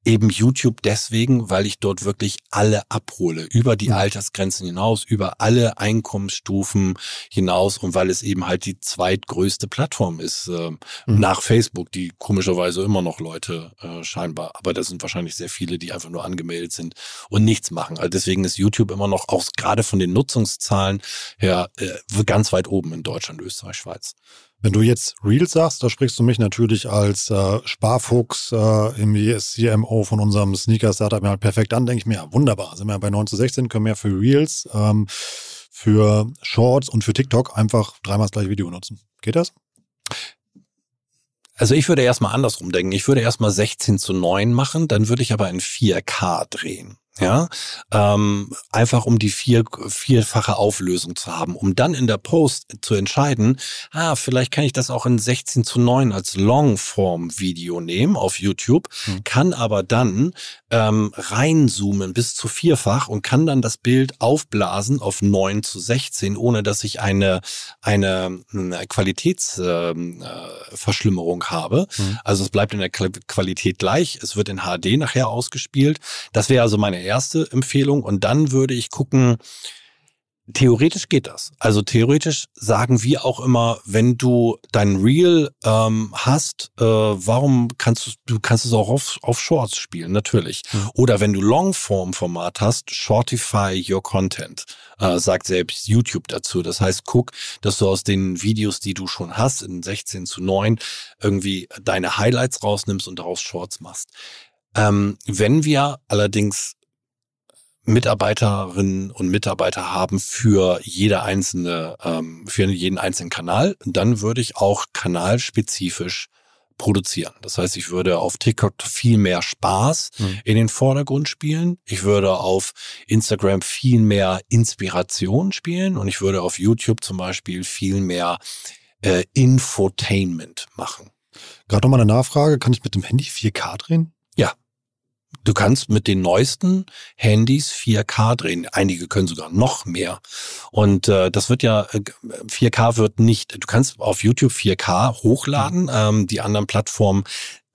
C: eben YouTube deswegen, weil ich dort wirklich alle abhole, über die Altersgrenzen hinaus, über alle Einkommensstufen hinaus und weil es eben halt die zweitgrößte Plattform ist äh, mhm. nach Facebook, die komischerweise immer noch Leute äh, scheinbar, aber das sind wahrscheinlich sehr viele, die einfach nur angemeldet sind und nichts machen. Also deswegen ist YouTube immer noch auch gerade von den Nutzungszahlen her äh, ganz weit oben in Deutschland, Österreich, Schweiz.
B: Wenn du jetzt Reels sagst, da sprichst du mich natürlich als äh, Sparfuchs, äh, irgendwie CMO von unserem Sneaker-Startup halt perfekt an, denke ich mir, ja, wunderbar, sind wir bei 9 zu 16, können wir für Reels, ähm, für Shorts und für TikTok einfach dreimal das gleiche Video nutzen. Geht das?
C: Also ich würde erstmal andersrum denken. Ich würde erstmal 16 zu 9 machen, dann würde ich aber in 4K drehen ja, ähm, einfach um die vier, vierfache Auflösung zu haben, um dann in der Post zu entscheiden, ah, vielleicht kann ich das auch in 16 zu 9 als Longform-Video nehmen auf YouTube, mhm. kann aber dann ähm, reinzoomen bis zu vierfach und kann dann das Bild aufblasen auf 9 zu 16, ohne dass ich eine, eine, eine Qualitätsverschlimmerung äh, habe. Mhm. Also es bleibt in der Qualität gleich, es wird in HD nachher ausgespielt. Das wäre also meine erste Empfehlung. Und dann würde ich gucken, Theoretisch geht das. Also theoretisch sagen wir auch immer, wenn du dein Reel ähm, hast, äh, warum kannst du, du kannst es auch auf, auf Shorts spielen, natürlich. Mhm. Oder wenn du Longform-Format hast, shortify your content, äh, sagt selbst YouTube dazu. Das heißt, guck, dass du aus den Videos, die du schon hast, in 16 zu 9, irgendwie deine Highlights rausnimmst und daraus Shorts machst. Ähm, wenn wir allerdings Mitarbeiterinnen und Mitarbeiter haben für jede einzelne, ähm, für jeden einzelnen Kanal, dann würde ich auch kanalspezifisch produzieren. Das heißt, ich würde auf TikTok viel mehr Spaß mhm. in den Vordergrund spielen. Ich würde auf Instagram viel mehr Inspiration spielen und ich würde auf YouTube zum Beispiel viel mehr äh, Infotainment machen.
B: Gerade nochmal eine Nachfrage. Kann ich mit dem Handy 4K drehen?
C: Du kannst mit den neuesten Handys 4K drehen. Einige können sogar noch mehr. Und äh, das wird ja, 4K äh, wird nicht, du kannst auf YouTube 4K hochladen. Mhm. Ähm, die anderen Plattformen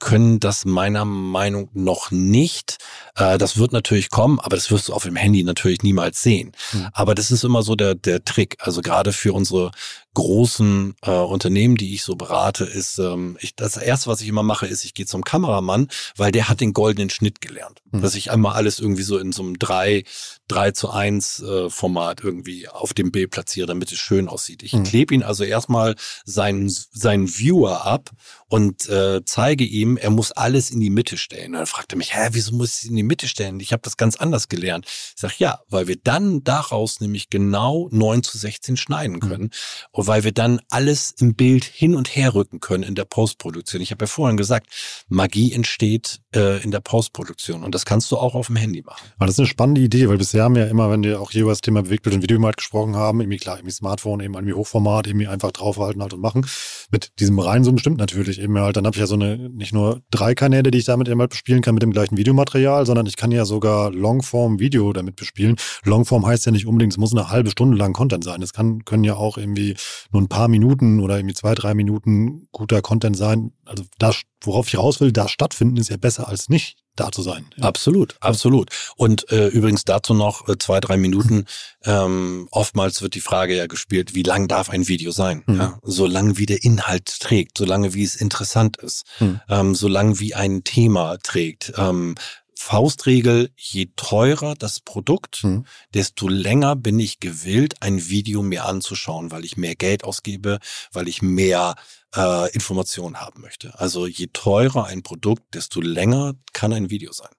C: können das meiner Meinung noch nicht. Äh, das wird natürlich kommen, aber das wirst du auf dem Handy natürlich niemals sehen. Mhm. Aber das ist immer so der, der Trick. Also gerade für unsere großen äh, Unternehmen, die ich so berate, ist, ähm, ich, das erste, was ich immer mache, ist, ich gehe zum Kameramann, weil der hat den goldenen Schnitt gelernt. Mhm. Dass ich einmal alles irgendwie so in so einem 3, 3 zu 1 äh, Format irgendwie auf dem Bild platziere, damit es schön aussieht. Ich mhm. klebe ihn also erstmal seinen, seinen Viewer ab und äh, zeige ihm, er muss alles in die Mitte stellen. Und dann fragt er mich, hä, wieso muss ich es in die Mitte stellen? Ich habe das ganz anders gelernt. Ich sage, ja, weil wir dann daraus nämlich genau 9 zu 16 schneiden mhm. können. Mhm weil wir dann alles im Bild hin und her rücken können in der Postproduktion. Ich habe ja vorhin gesagt, Magie entsteht in der Postproduktion und das kannst du auch auf dem Handy machen.
B: Aber das ist eine spannende Idee, weil bisher haben wir ja immer, wenn wir auch hier über das Thema Bewegtbild und Video mal gesprochen haben, irgendwie klar, irgendwie Smartphone, eben irgendwie Hochformat, irgendwie einfach draufhalten halt und machen. Mit diesem Reinzoomen stimmt natürlich eben halt, dann habe ich ja so eine, nicht nur drei Kanäle, die ich damit eben halt bespielen kann mit dem gleichen Videomaterial, sondern ich kann ja sogar Longform-Video damit bespielen. Longform heißt ja nicht unbedingt, es muss eine halbe Stunde lang Content sein. Es kann, können ja auch irgendwie nur ein paar Minuten oder irgendwie zwei, drei Minuten guter Content sein. Also das, worauf ich raus will, da stattfinden, ist ja besser als nicht da zu sein.
C: Ja. Absolut, absolut. Und äh, übrigens dazu noch äh, zwei, drei Minuten. [laughs] ähm, oftmals wird die Frage ja gespielt, wie lang darf ein Video sein? Mhm. Ja, solange wie der Inhalt trägt, solange wie es interessant ist, mhm. ähm, solange wie ein Thema trägt. Ähm, Faustregel, je teurer das Produkt, mhm. desto länger bin ich gewillt, ein Video mir anzuschauen, weil ich mehr Geld ausgebe, weil ich mehr äh, Informationen haben möchte. Also je teurer ein Produkt, desto länger kann ein Video sein.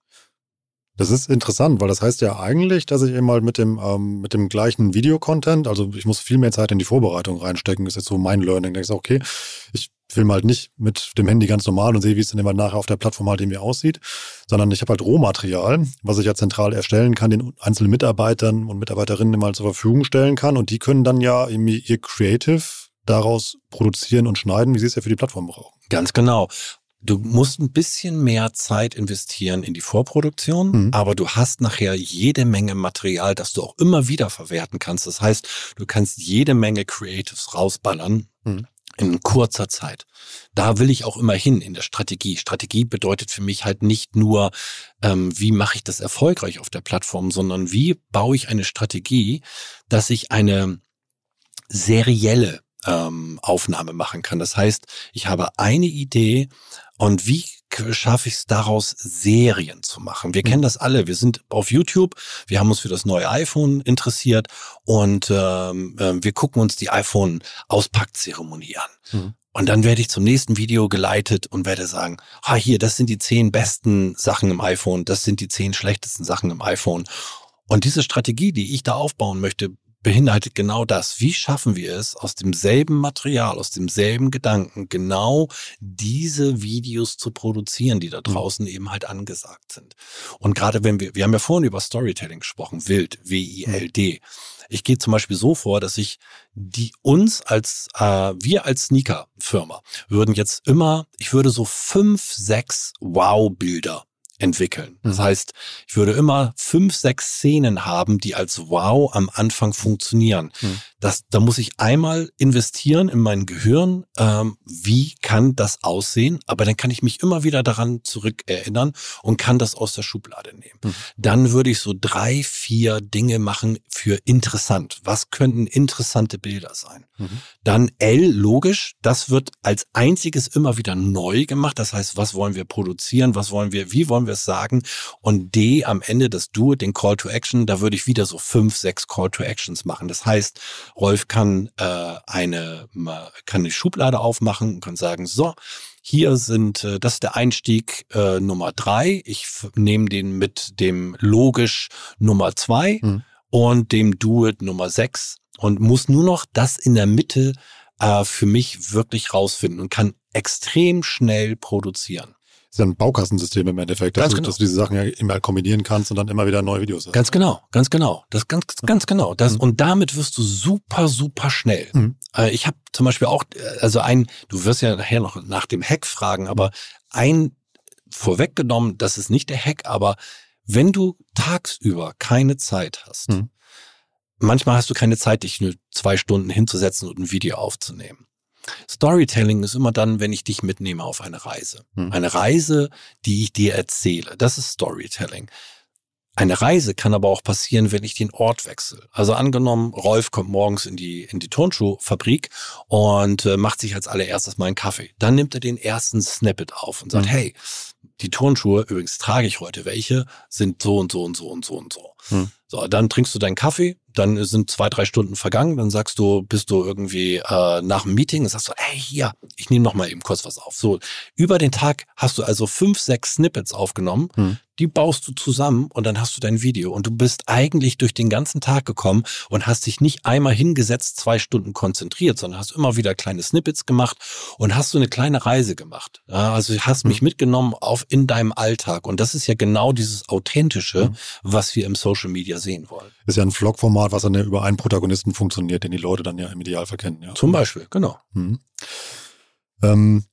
B: Das ist interessant, weil das heißt ja eigentlich, dass ich eben mal mit dem, ähm, mit dem gleichen Videocontent, also ich muss viel mehr Zeit in die Vorbereitung reinstecken, ist jetzt so mein Learning. Da ich sage, okay, ich filme halt nicht mit dem Handy ganz normal und sehe, wie es dann immer nachher auf der Plattform halt irgendwie aussieht, sondern ich habe halt Rohmaterial, was ich ja zentral erstellen kann, den einzelnen Mitarbeitern und Mitarbeiterinnen immer zur Verfügung stellen kann und die können dann ja irgendwie ihr Creative daraus produzieren und schneiden, wie sie es ja für die Plattform brauchen.
C: Ganz genau. Du musst ein bisschen mehr Zeit investieren in die Vorproduktion, mhm. aber du hast nachher jede Menge Material, das du auch immer wieder verwerten kannst. Das heißt, du kannst jede Menge Creatives rausballern. Mhm in kurzer Zeit. Da will ich auch immer hin in der Strategie. Strategie bedeutet für mich halt nicht nur, ähm, wie mache ich das erfolgreich auf der Plattform, sondern wie baue ich eine Strategie, dass ich eine serielle ähm, Aufnahme machen kann. Das heißt, ich habe eine Idee und wie schaffe ich es daraus, Serien zu machen? Wir mhm. kennen das alle. Wir sind auf YouTube, wir haben uns für das neue iPhone interessiert und ähm, äh, wir gucken uns die iPhone-Auspackzeremonie an. Mhm. Und dann werde ich zum nächsten Video geleitet und werde sagen, ah, hier, das sind die zehn besten Sachen im iPhone, das sind die zehn schlechtesten Sachen im iPhone. Und diese Strategie, die ich da aufbauen möchte, beinhaltet genau das. Wie schaffen wir es, aus demselben Material, aus demselben Gedanken, genau diese Videos zu produzieren, die da mhm. draußen eben halt angesagt sind. Und gerade wenn wir, wir haben ja vorhin über Storytelling gesprochen, Wild, W-I-L-D. Ich gehe zum Beispiel so vor, dass ich die uns als, äh, wir als Sneaker-Firma würden jetzt immer, ich würde so fünf, sechs Wow-Bilder entwickeln. Das heißt, ich würde immer fünf, sechs Szenen haben, die als Wow am Anfang funktionieren. Mhm. Das, da muss ich einmal investieren in mein Gehirn, ähm, wie kann das aussehen, aber dann kann ich mich immer wieder daran zurückerinnern und kann das aus der Schublade nehmen. Mhm. Dann würde ich so drei, vier Dinge machen für interessant. Was könnten interessante Bilder sein? Mhm. Dann L, logisch, das wird als einziges immer wieder neu gemacht. Das heißt, was wollen wir produzieren, was wollen wir, wie wollen wir es sagen? Und D, am Ende das Do, den Call to Action, da würde ich wieder so fünf, sechs Call to Actions machen. Das heißt, Rolf kann äh, eine, kann eine Schublade aufmachen und kann sagen, so, hier sind, äh, das ist der Einstieg äh, Nummer drei. Ich nehme den mit dem logisch Nummer zwei mhm. und dem Do It Nummer sechs und muss nur noch das in der Mitte äh, für mich wirklich rausfinden und kann extrem schnell produzieren
B: ist ja ein Baukastensystem im Endeffekt, dass, du, genau. dass du diese Sachen ja immer kombinieren kannst und dann immer wieder neue Videos hast.
C: Ganz genau, ganz genau. Das ganz, ganz genau. Das, mhm. Und damit wirst du super, super schnell. Mhm. Äh, ich habe zum Beispiel auch, also ein, du wirst ja nachher noch nach dem Hack fragen, aber ein vorweggenommen, das ist nicht der Hack, aber wenn du tagsüber keine Zeit hast, mhm. manchmal hast du keine Zeit, dich nur zwei Stunden hinzusetzen und ein Video aufzunehmen. Storytelling ist immer dann, wenn ich dich mitnehme auf eine Reise. Hm. Eine Reise, die ich dir erzähle. Das ist Storytelling. Eine Reise kann aber auch passieren, wenn ich den Ort wechsle. Also angenommen, Rolf kommt morgens in die, in die Turnschuhfabrik und äh, macht sich als allererstes mal einen Kaffee. Dann nimmt er den ersten Snippet auf und sagt, mhm. hey, die Turnschuhe, übrigens trage ich heute welche, sind so und so und so und so und so. Mhm. So, dann trinkst du deinen Kaffee, dann sind zwei, drei Stunden vergangen, dann sagst du, bist du irgendwie äh, nach dem Meeting sagst du, ey, hier, ich nehme noch mal eben kurz was auf. So, über den Tag hast du also fünf, sechs Snippets aufgenommen, hm. Die baust du zusammen und dann hast du dein Video und du bist eigentlich durch den ganzen Tag gekommen und hast dich nicht einmal hingesetzt, zwei Stunden konzentriert, sondern hast immer wieder kleine Snippets gemacht und hast so eine kleine Reise gemacht. Also hast hm. mich mitgenommen auf in deinem Alltag und das ist ja genau dieses Authentische, hm. was wir im Social Media sehen wollen.
B: Ist ja ein Vlog-Format, was dann ja über einen Protagonisten funktioniert, den die Leute dann ja im Idealfall kennen. Ja.
C: Zum Beispiel, genau.
B: Mhm. Ähm,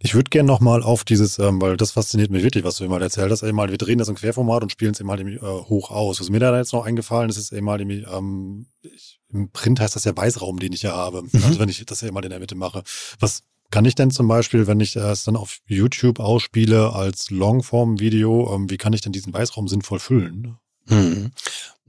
B: ich würde gerne nochmal auf dieses, ähm, weil das fasziniert mich wirklich, was du immer erzählt hast, eben halt, wir drehen das im Querformat und spielen es eben halt äh, hoch aus. Was mir da jetzt noch eingefallen ist, ist eben halt ähm, ich, im Print heißt das ja Weißraum, den ich ja habe. Mhm. Also wenn ich das eben halt in der Mitte mache. Was kann ich denn zum Beispiel, wenn ich es dann auf YouTube ausspiele als Longform-Video, ähm, wie kann ich denn diesen Weißraum sinnvoll füllen?
C: Mhm.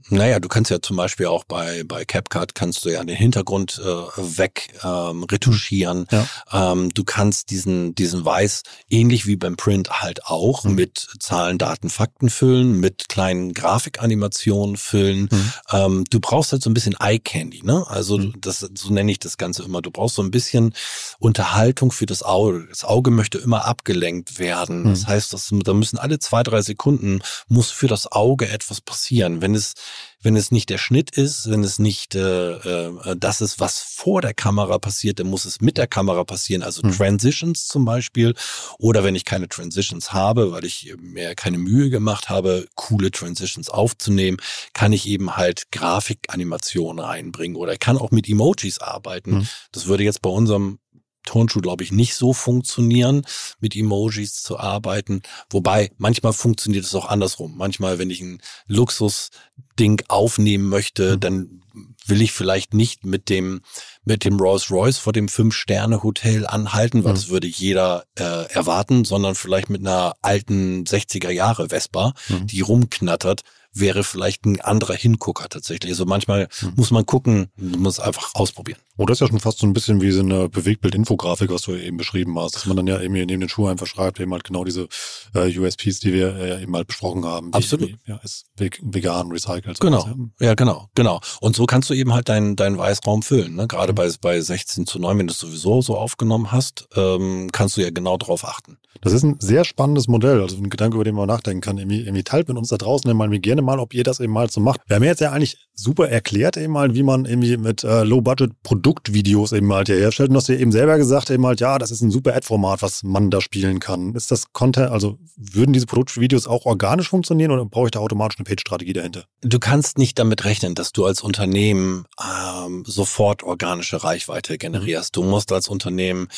C: Naja, du kannst ja zum Beispiel auch bei, bei CapCut kannst du ja den Hintergrund äh, weg ähm, retuschieren. Ja. Ähm, du kannst diesen, diesen Weiß ähnlich wie beim Print halt auch mhm. mit Zahlen, Daten, Fakten füllen, mit kleinen Grafikanimationen füllen. Mhm. Ähm, du brauchst halt so ein bisschen Eye Candy, ne? Also mhm. das, so nenne ich das Ganze immer. Du brauchst so ein bisschen Unterhaltung für das Auge. Das Auge möchte immer abgelenkt werden. Das mhm. heißt, das, da müssen alle zwei, drei Sekunden muss für das Auge etwas passieren. Wenn es wenn es nicht der Schnitt ist, wenn es nicht äh, äh, das ist, was vor der Kamera passiert, dann muss es mit der Kamera passieren, also mhm. Transitions zum Beispiel. Oder wenn ich keine Transitions habe, weil ich mir keine Mühe gemacht habe, coole Transitions aufzunehmen, kann ich eben halt Grafikanimationen reinbringen oder kann auch mit Emojis arbeiten. Mhm. Das würde jetzt bei unserem Turnschuh, glaube ich, nicht so funktionieren, mit Emojis zu arbeiten. Wobei manchmal funktioniert es auch andersrum. Manchmal, wenn ich ein Luxusding aufnehmen möchte, mhm. dann will ich vielleicht nicht mit dem mit dem Rolls Royce vor dem Fünf-Sterne-Hotel anhalten, weil mhm. das würde jeder äh, erwarten, sondern vielleicht mit einer alten 60er Jahre Vespa, mhm. die rumknattert wäre vielleicht ein anderer Hingucker tatsächlich. Also manchmal mhm. muss man gucken, muss einfach ausprobieren.
B: Oh, das ist ja schon fast so ein bisschen wie so eine Bewegtbild-Infografik, was du eben beschrieben hast, dass man dann ja eben neben den Schuh einfach schreibt, eben halt genau diese äh, USPs, die wir äh, eben halt besprochen haben.
C: Absolut.
B: Wie, ja, ist vegan, recycelt.
C: Genau. Was, ja. ja. genau, genau. Und so kannst du eben halt deinen deinen Weißraum füllen. Ne? Gerade mhm. bei, bei 16 zu 9, wenn du es sowieso so aufgenommen hast, ähm, kannst du ja genau darauf achten.
B: Das ist ein sehr spannendes Modell, also ein Gedanke, über den man nachdenken kann. Irgendwie, irgendwie teilt mit uns da draußen mal gerne mal, ob ihr das eben mal so macht. Wir haben jetzt ja eigentlich super erklärt eben mal, wie man irgendwie mit äh, Low-Budget-Produktvideos eben halt hier herstellt. Und du hast ja eben selber gesagt eben halt, ja, das ist ein super Ad-Format, was man da spielen kann. Ist das Content, also würden diese Produktvideos auch organisch funktionieren oder brauche ich da automatisch eine Page-Strategie dahinter?
C: Du kannst nicht damit rechnen, dass du als Unternehmen ähm, sofort organische Reichweite generierst. Du musst als Unternehmen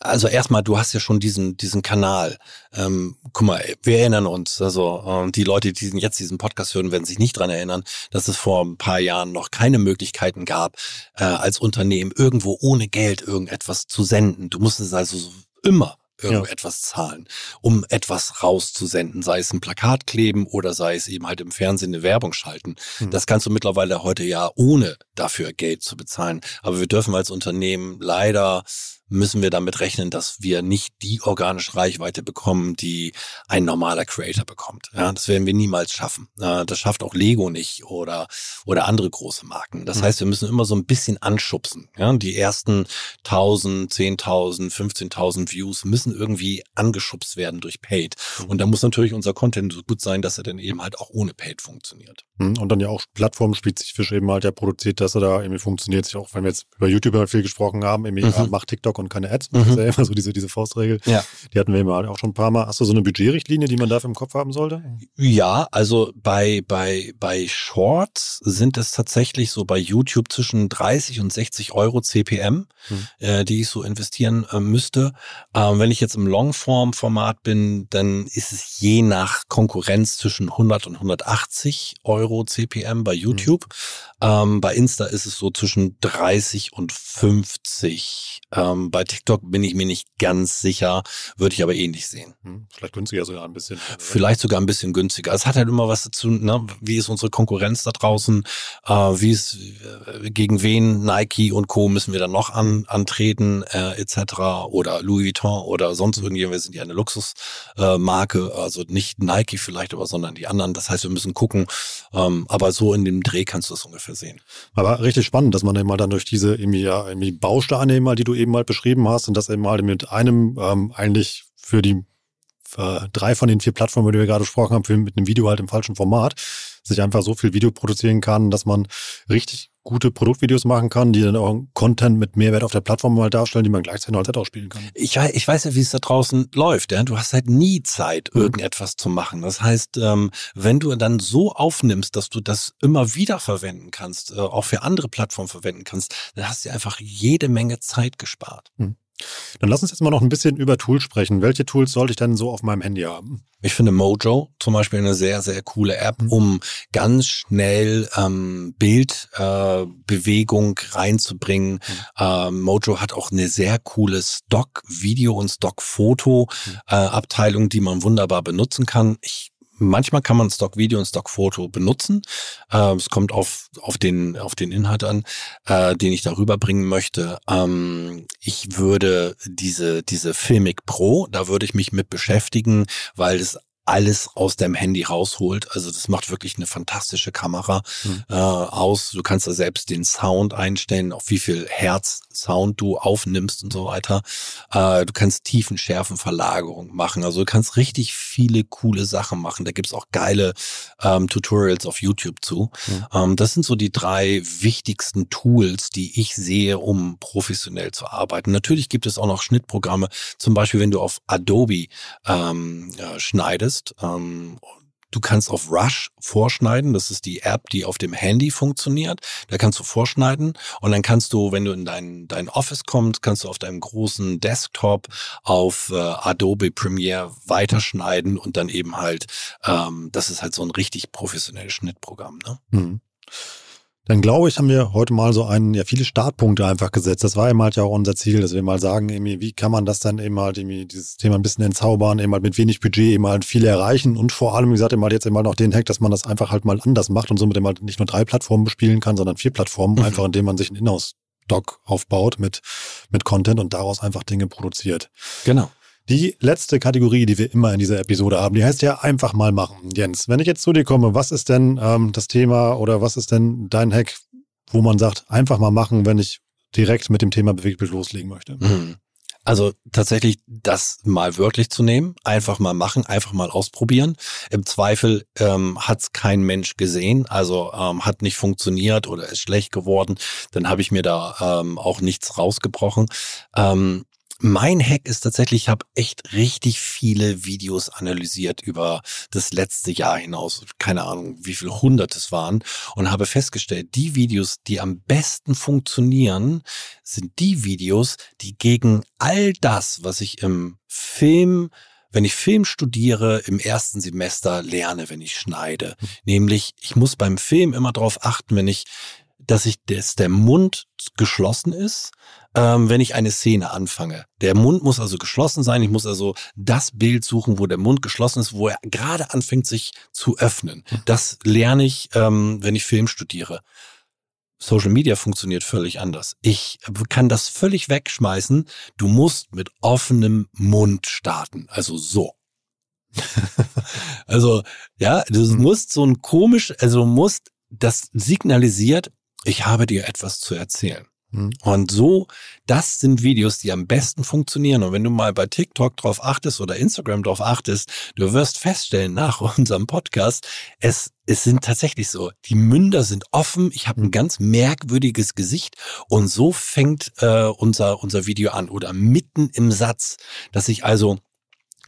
C: also erstmal, du hast ja schon diesen, diesen Kanal. Ähm, guck mal, wir erinnern uns, also ähm, die Leute, die jetzt diesen Podcast hören, werden sich nicht dran erinnern, dass es vor ein paar Jahren noch keine Möglichkeiten gab, äh, als Unternehmen irgendwo ohne Geld irgendetwas zu senden. Du musstest also immer irgendetwas ja. zahlen, um etwas rauszusenden, sei es ein Plakat kleben oder sei es eben halt im Fernsehen eine Werbung schalten. Mhm. Das kannst du mittlerweile heute ja ohne dafür Geld zu bezahlen. Aber wir dürfen als Unternehmen leider müssen wir damit rechnen, dass wir nicht die organische Reichweite bekommen, die ein normaler Creator bekommt. Ja, das werden wir niemals schaffen. Das schafft auch Lego nicht oder, oder andere große Marken. Das mhm. heißt, wir müssen immer so ein bisschen anschubsen. Ja, die ersten 1000, 10.000, 15.000 Views müssen irgendwie angeschubst werden durch Paid. Mhm. Und da muss natürlich unser Content so gut sein, dass er dann eben halt auch ohne Paid funktioniert.
B: Mhm. Und dann ja auch plattformspezifisch eben halt ja produziert, dass er da irgendwie funktioniert. Sich auch wenn wir jetzt über YouTube halt viel gesprochen haben, irgendwie mhm. macht TikTok und keine Ads. Das ist ja immer so diese, diese Faustregel. Ja. Die hatten wir immer auch schon ein paar Mal. Hast du so eine Budgetrichtlinie, die man dafür im Kopf haben sollte?
C: Ja, also bei, bei, bei Shorts sind es tatsächlich so bei YouTube zwischen 30 und 60 Euro CPM, mhm. äh, die ich so investieren äh, müsste. Ähm, wenn ich jetzt im Longform-Format bin, dann ist es je nach Konkurrenz zwischen 100 und 180 Euro CPM bei YouTube. Mhm. Ähm, bei Insta ist es so zwischen 30 und 50. Ähm, bei TikTok bin ich mir nicht ganz sicher, würde ich aber ähnlich eh sehen.
B: Hm, vielleicht günstiger sogar ein bisschen.
C: Vielleicht sogar ein bisschen günstiger. Es hat halt immer was dazu, ne? wie ist unsere Konkurrenz da draußen, äh, wie ist, äh, gegen wen Nike und Co. müssen wir dann noch an, antreten, äh, etc. Oder Louis Vuitton oder sonst irgendjemand. Wir sind ja eine Luxusmarke, äh, also nicht Nike vielleicht, aber sondern die anderen. Das heißt, wir müssen gucken. Ähm, aber so in dem Dreh kannst du das ungefähr sehen.
B: Aber richtig spannend, dass man mal dann durch diese irgendwie, ja, irgendwie Bausteine mal, die du eben mal beschrieben hast und das eben mal mit einem ähm, eigentlich für die äh, drei von den vier Plattformen, über die wir gerade gesprochen haben, für, mit einem Video halt im falschen Format, sich einfach so viel Video produzieren kann, dass man richtig gute Produktvideos machen kann, die dann auch Content mit Mehrwert auf der Plattform mal darstellen, die man gleichzeitig als Ad ausspielen kann.
C: Ich, ich weiß ja, wie es da draußen läuft. Ja? Du hast halt nie Zeit, mhm. irgendetwas zu machen. Das heißt, ähm, wenn du dann so aufnimmst, dass du das immer wieder verwenden kannst, äh, auch für andere Plattformen verwenden kannst, dann hast du einfach jede Menge Zeit gespart. Mhm.
B: Dann lass uns jetzt mal noch ein bisschen über Tools sprechen. Welche Tools sollte ich denn so auf meinem Handy haben?
C: Ich finde Mojo zum Beispiel eine sehr, sehr coole App, mhm. um ganz schnell ähm, Bildbewegung äh, reinzubringen. Mhm. Ähm, Mojo hat auch eine sehr coole Stock-Video- und Stock-Foto-Abteilung, mhm. äh, die man wunderbar benutzen kann. Ich Manchmal kann man Stock-Video und Stock-Foto benutzen. Äh, es kommt auf, auf, den, auf den Inhalt an, äh, den ich darüber bringen möchte. Ähm, ich würde diese, diese Filmic Pro, da würde ich mich mit beschäftigen, weil es alles aus deinem Handy rausholt. Also das macht wirklich eine fantastische Kamera mhm. äh, aus. Du kannst da selbst den Sound einstellen, auf wie viel Herz Sound du aufnimmst und so weiter. Äh, du kannst Tiefenschärfenverlagerung machen. Also du kannst richtig viele coole Sachen machen. Da gibt's auch geile ähm, Tutorials auf YouTube zu. Mhm. Ähm, das sind so die drei wichtigsten Tools, die ich sehe, um professionell zu arbeiten. Natürlich gibt es auch noch Schnittprogramme, zum Beispiel wenn du auf Adobe ähm, äh, schneidest. Ähm, Du kannst auf Rush vorschneiden. Das ist die App, die auf dem Handy funktioniert. Da kannst du vorschneiden und dann kannst du, wenn du in dein, dein Office kommst, kannst du auf deinem großen Desktop auf äh, Adobe Premiere weiterschneiden und dann eben halt, ähm, das ist halt so ein richtig professionelles Schnittprogramm. Ne? Mhm.
B: Dann glaube ich, haben wir heute mal so einen, ja, viele Startpunkte einfach gesetzt. Das war eben halt ja auch unser Ziel, dass wir mal sagen, irgendwie, wie kann man das dann eben halt irgendwie, dieses Thema ein bisschen entzaubern, eben halt mit wenig Budget eben halt viel erreichen und vor allem, wie gesagt, eben halt jetzt eben halt noch den Hack, dass man das einfach halt mal anders macht und somit eben halt nicht nur drei Plattformen bespielen kann, sondern vier Plattformen, mhm. einfach indem man sich einen Inhouse-Doc aufbaut mit, mit Content und daraus einfach Dinge produziert.
C: Genau.
B: Die letzte Kategorie, die wir immer in dieser Episode haben, die heißt ja einfach mal machen. Jens, wenn ich jetzt zu dir komme, was ist denn ähm, das Thema oder was ist denn dein Hack, wo man sagt, einfach mal machen, wenn ich direkt mit dem Thema Bewegtbild loslegen möchte? Mhm.
C: Also tatsächlich das mal wörtlich zu nehmen, einfach mal machen, einfach mal ausprobieren. Im Zweifel ähm, hat es kein Mensch gesehen, also ähm, hat nicht funktioniert oder ist schlecht geworden, dann habe ich mir da ähm, auch nichts rausgebrochen. Ähm, mein Hack ist tatsächlich, ich habe echt richtig viele Videos analysiert über das letzte Jahr hinaus. Keine Ahnung, wie viele hundert es waren. Und habe festgestellt, die Videos, die am besten funktionieren, sind die Videos, die gegen all das, was ich im Film wenn ich Film studiere, im ersten Semester lerne, wenn ich schneide. Mhm. Nämlich, ich muss beim Film immer darauf achten, wenn ich, dass ich, dass der Mund geschlossen ist, ähm, wenn ich eine Szene anfange. Der Mund muss also geschlossen sein. Ich muss also das Bild suchen, wo der Mund geschlossen ist, wo er gerade anfängt, sich zu öffnen. Hm. Das lerne ich, ähm, wenn ich Film studiere. Social Media funktioniert völlig anders. Ich kann das völlig wegschmeißen. Du musst mit offenem Mund starten. Also so. [laughs] also, ja, du hm. musst so ein komisch, also musst, das signalisiert, ich habe dir etwas zu erzählen. Mhm. Und so, das sind Videos, die am besten funktionieren. Und wenn du mal bei TikTok drauf achtest oder Instagram drauf achtest, du wirst feststellen nach [laughs] unserem Podcast, es, es sind tatsächlich so, die Münder sind offen, ich habe ein mhm. ganz merkwürdiges Gesicht und so fängt äh, unser, unser Video an oder mitten im Satz, dass ich also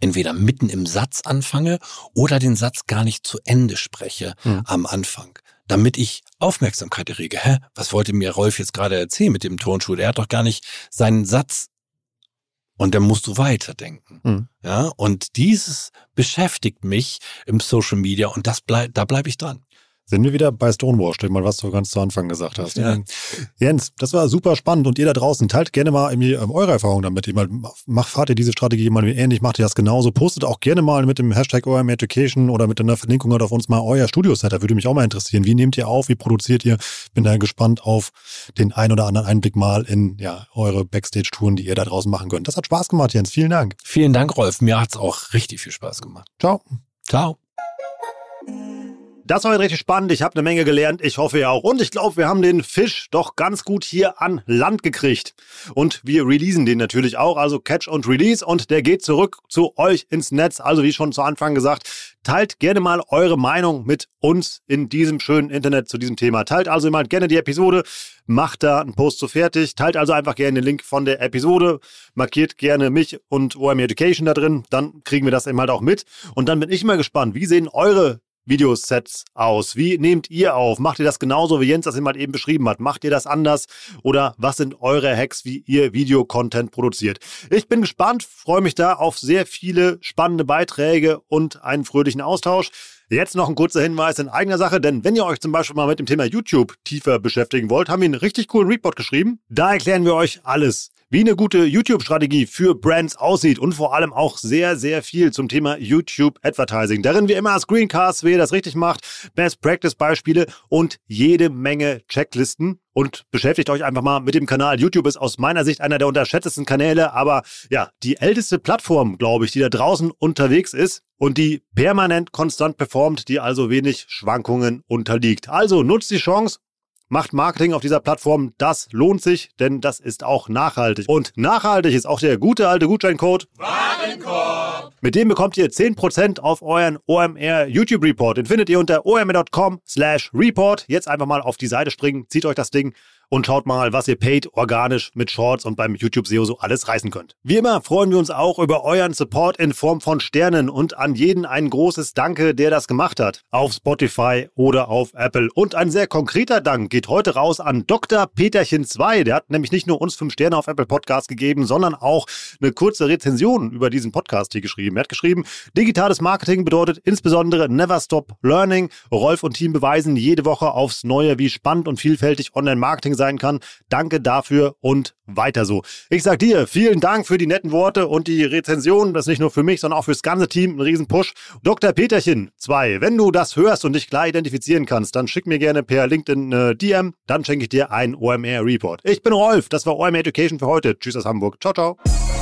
C: entweder mitten im Satz anfange oder den Satz gar nicht zu Ende spreche mhm. am Anfang damit ich Aufmerksamkeit errege. Hä? Was wollte mir Rolf jetzt gerade erzählen mit dem Turnschuh? Er hat doch gar nicht seinen Satz und dann musst du weiterdenken. Mhm. Ja, und dieses beschäftigt mich im Social Media und das bleib, da bleibe ich dran.
B: Sind wir wieder bei Stonewall, stell mal, was du ganz zu Anfang gesagt hast. Ja. Jens, das war super spannend und ihr da draußen teilt gerne mal irgendwie ähm, eure Erfahrungen damit. Ihr mal, macht, fahrt ihr diese Strategie mal ähnlich, macht ihr das genauso. Postet auch gerne mal mit dem Hashtag OM Education oder mit einer Verlinkung auf uns mal euer Studio-Set. Da würde mich auch mal interessieren. Wie nehmt ihr auf? Wie produziert ihr? Bin da gespannt auf den ein oder anderen Einblick mal in ja, eure Backstage-Touren, die ihr da draußen machen könnt. Das hat Spaß gemacht, Jens. Vielen Dank.
C: Vielen Dank, Rolf. Mir hat es auch richtig viel Spaß gemacht.
B: Ciao.
C: Ciao.
B: Das war richtig spannend. Ich habe eine Menge gelernt. Ich hoffe ja auch. Und ich glaube, wir haben den Fisch doch ganz gut hier an Land gekriegt. Und wir releasen den natürlich auch. Also Catch und Release. Und der geht zurück zu euch ins Netz. Also wie schon zu Anfang gesagt, teilt gerne mal eure Meinung mit uns in diesem schönen Internet zu diesem Thema. Teilt also mal gerne die Episode. Macht da einen Post zu fertig. Teilt also einfach gerne den Link von der Episode. Markiert gerne mich und OM Education da drin. Dann kriegen wir das eben halt auch mit. Und dann bin ich mal gespannt, wie sehen eure Videosets aus? Wie nehmt ihr auf? Macht ihr das genauso, wie Jens das immer eben beschrieben hat? Macht ihr das anders? Oder was sind eure Hacks, wie ihr Videocontent produziert? Ich bin gespannt, freue mich da auf sehr viele spannende Beiträge und einen fröhlichen Austausch. Jetzt noch ein kurzer Hinweis in eigener Sache, denn wenn ihr euch zum Beispiel mal mit dem Thema YouTube tiefer beschäftigen wollt, haben wir einen richtig coolen Report geschrieben. Da erklären wir euch alles wie eine gute YouTube-Strategie für Brands aussieht und vor allem auch sehr, sehr viel zum Thema YouTube Advertising. Darin wie immer Screencasts, wie ihr das richtig macht, Best Practice Beispiele und jede Menge Checklisten und beschäftigt euch einfach mal mit dem Kanal. YouTube ist aus meiner Sicht einer der unterschätztesten Kanäle, aber ja, die älteste Plattform, glaube ich, die da draußen unterwegs ist und die permanent konstant performt, die also wenig Schwankungen unterliegt. Also nutzt die Chance, Macht Marketing auf dieser Plattform, das lohnt sich, denn das ist auch nachhaltig. Und nachhaltig ist auch der gute alte Gutscheincode Warenkorb. Mit dem bekommt ihr 10% auf euren OMR YouTube Report. Den findet ihr unter omr.com slash report. Jetzt einfach mal auf die Seite springen, zieht euch das Ding und schaut mal, was ihr paid organisch mit Shorts und beim YouTube SEO so alles reißen könnt. Wie immer freuen wir uns auch über euren Support in Form von Sternen und an jeden ein großes Danke, der das gemacht hat. Auf Spotify oder auf Apple. Und ein sehr konkreter Dank geht heute raus an Dr. Peterchen 2. Der hat nämlich nicht nur uns fünf Sterne auf Apple Podcast gegeben, sondern auch eine kurze Rezension über diesen Podcast hier geschrieben. Er hat geschrieben, digitales Marketing bedeutet insbesondere Never Stop Learning. Rolf und Team beweisen jede Woche aufs Neue, wie spannend und vielfältig Online-Marketing sein kann. Danke dafür und weiter so. Ich sag dir, vielen Dank für die netten Worte und die Rezension. Das ist nicht nur für mich, sondern auch fürs ganze Team. Ein Riesenpush. Dr. Peterchen 2, wenn du das hörst und dich klar identifizieren kannst, dann schick mir gerne per LinkedIn eine DM. Dann schenke ich dir einen OMR Report. Ich bin Rolf. Das war OMR Education für heute. Tschüss aus Hamburg. Ciao, ciao.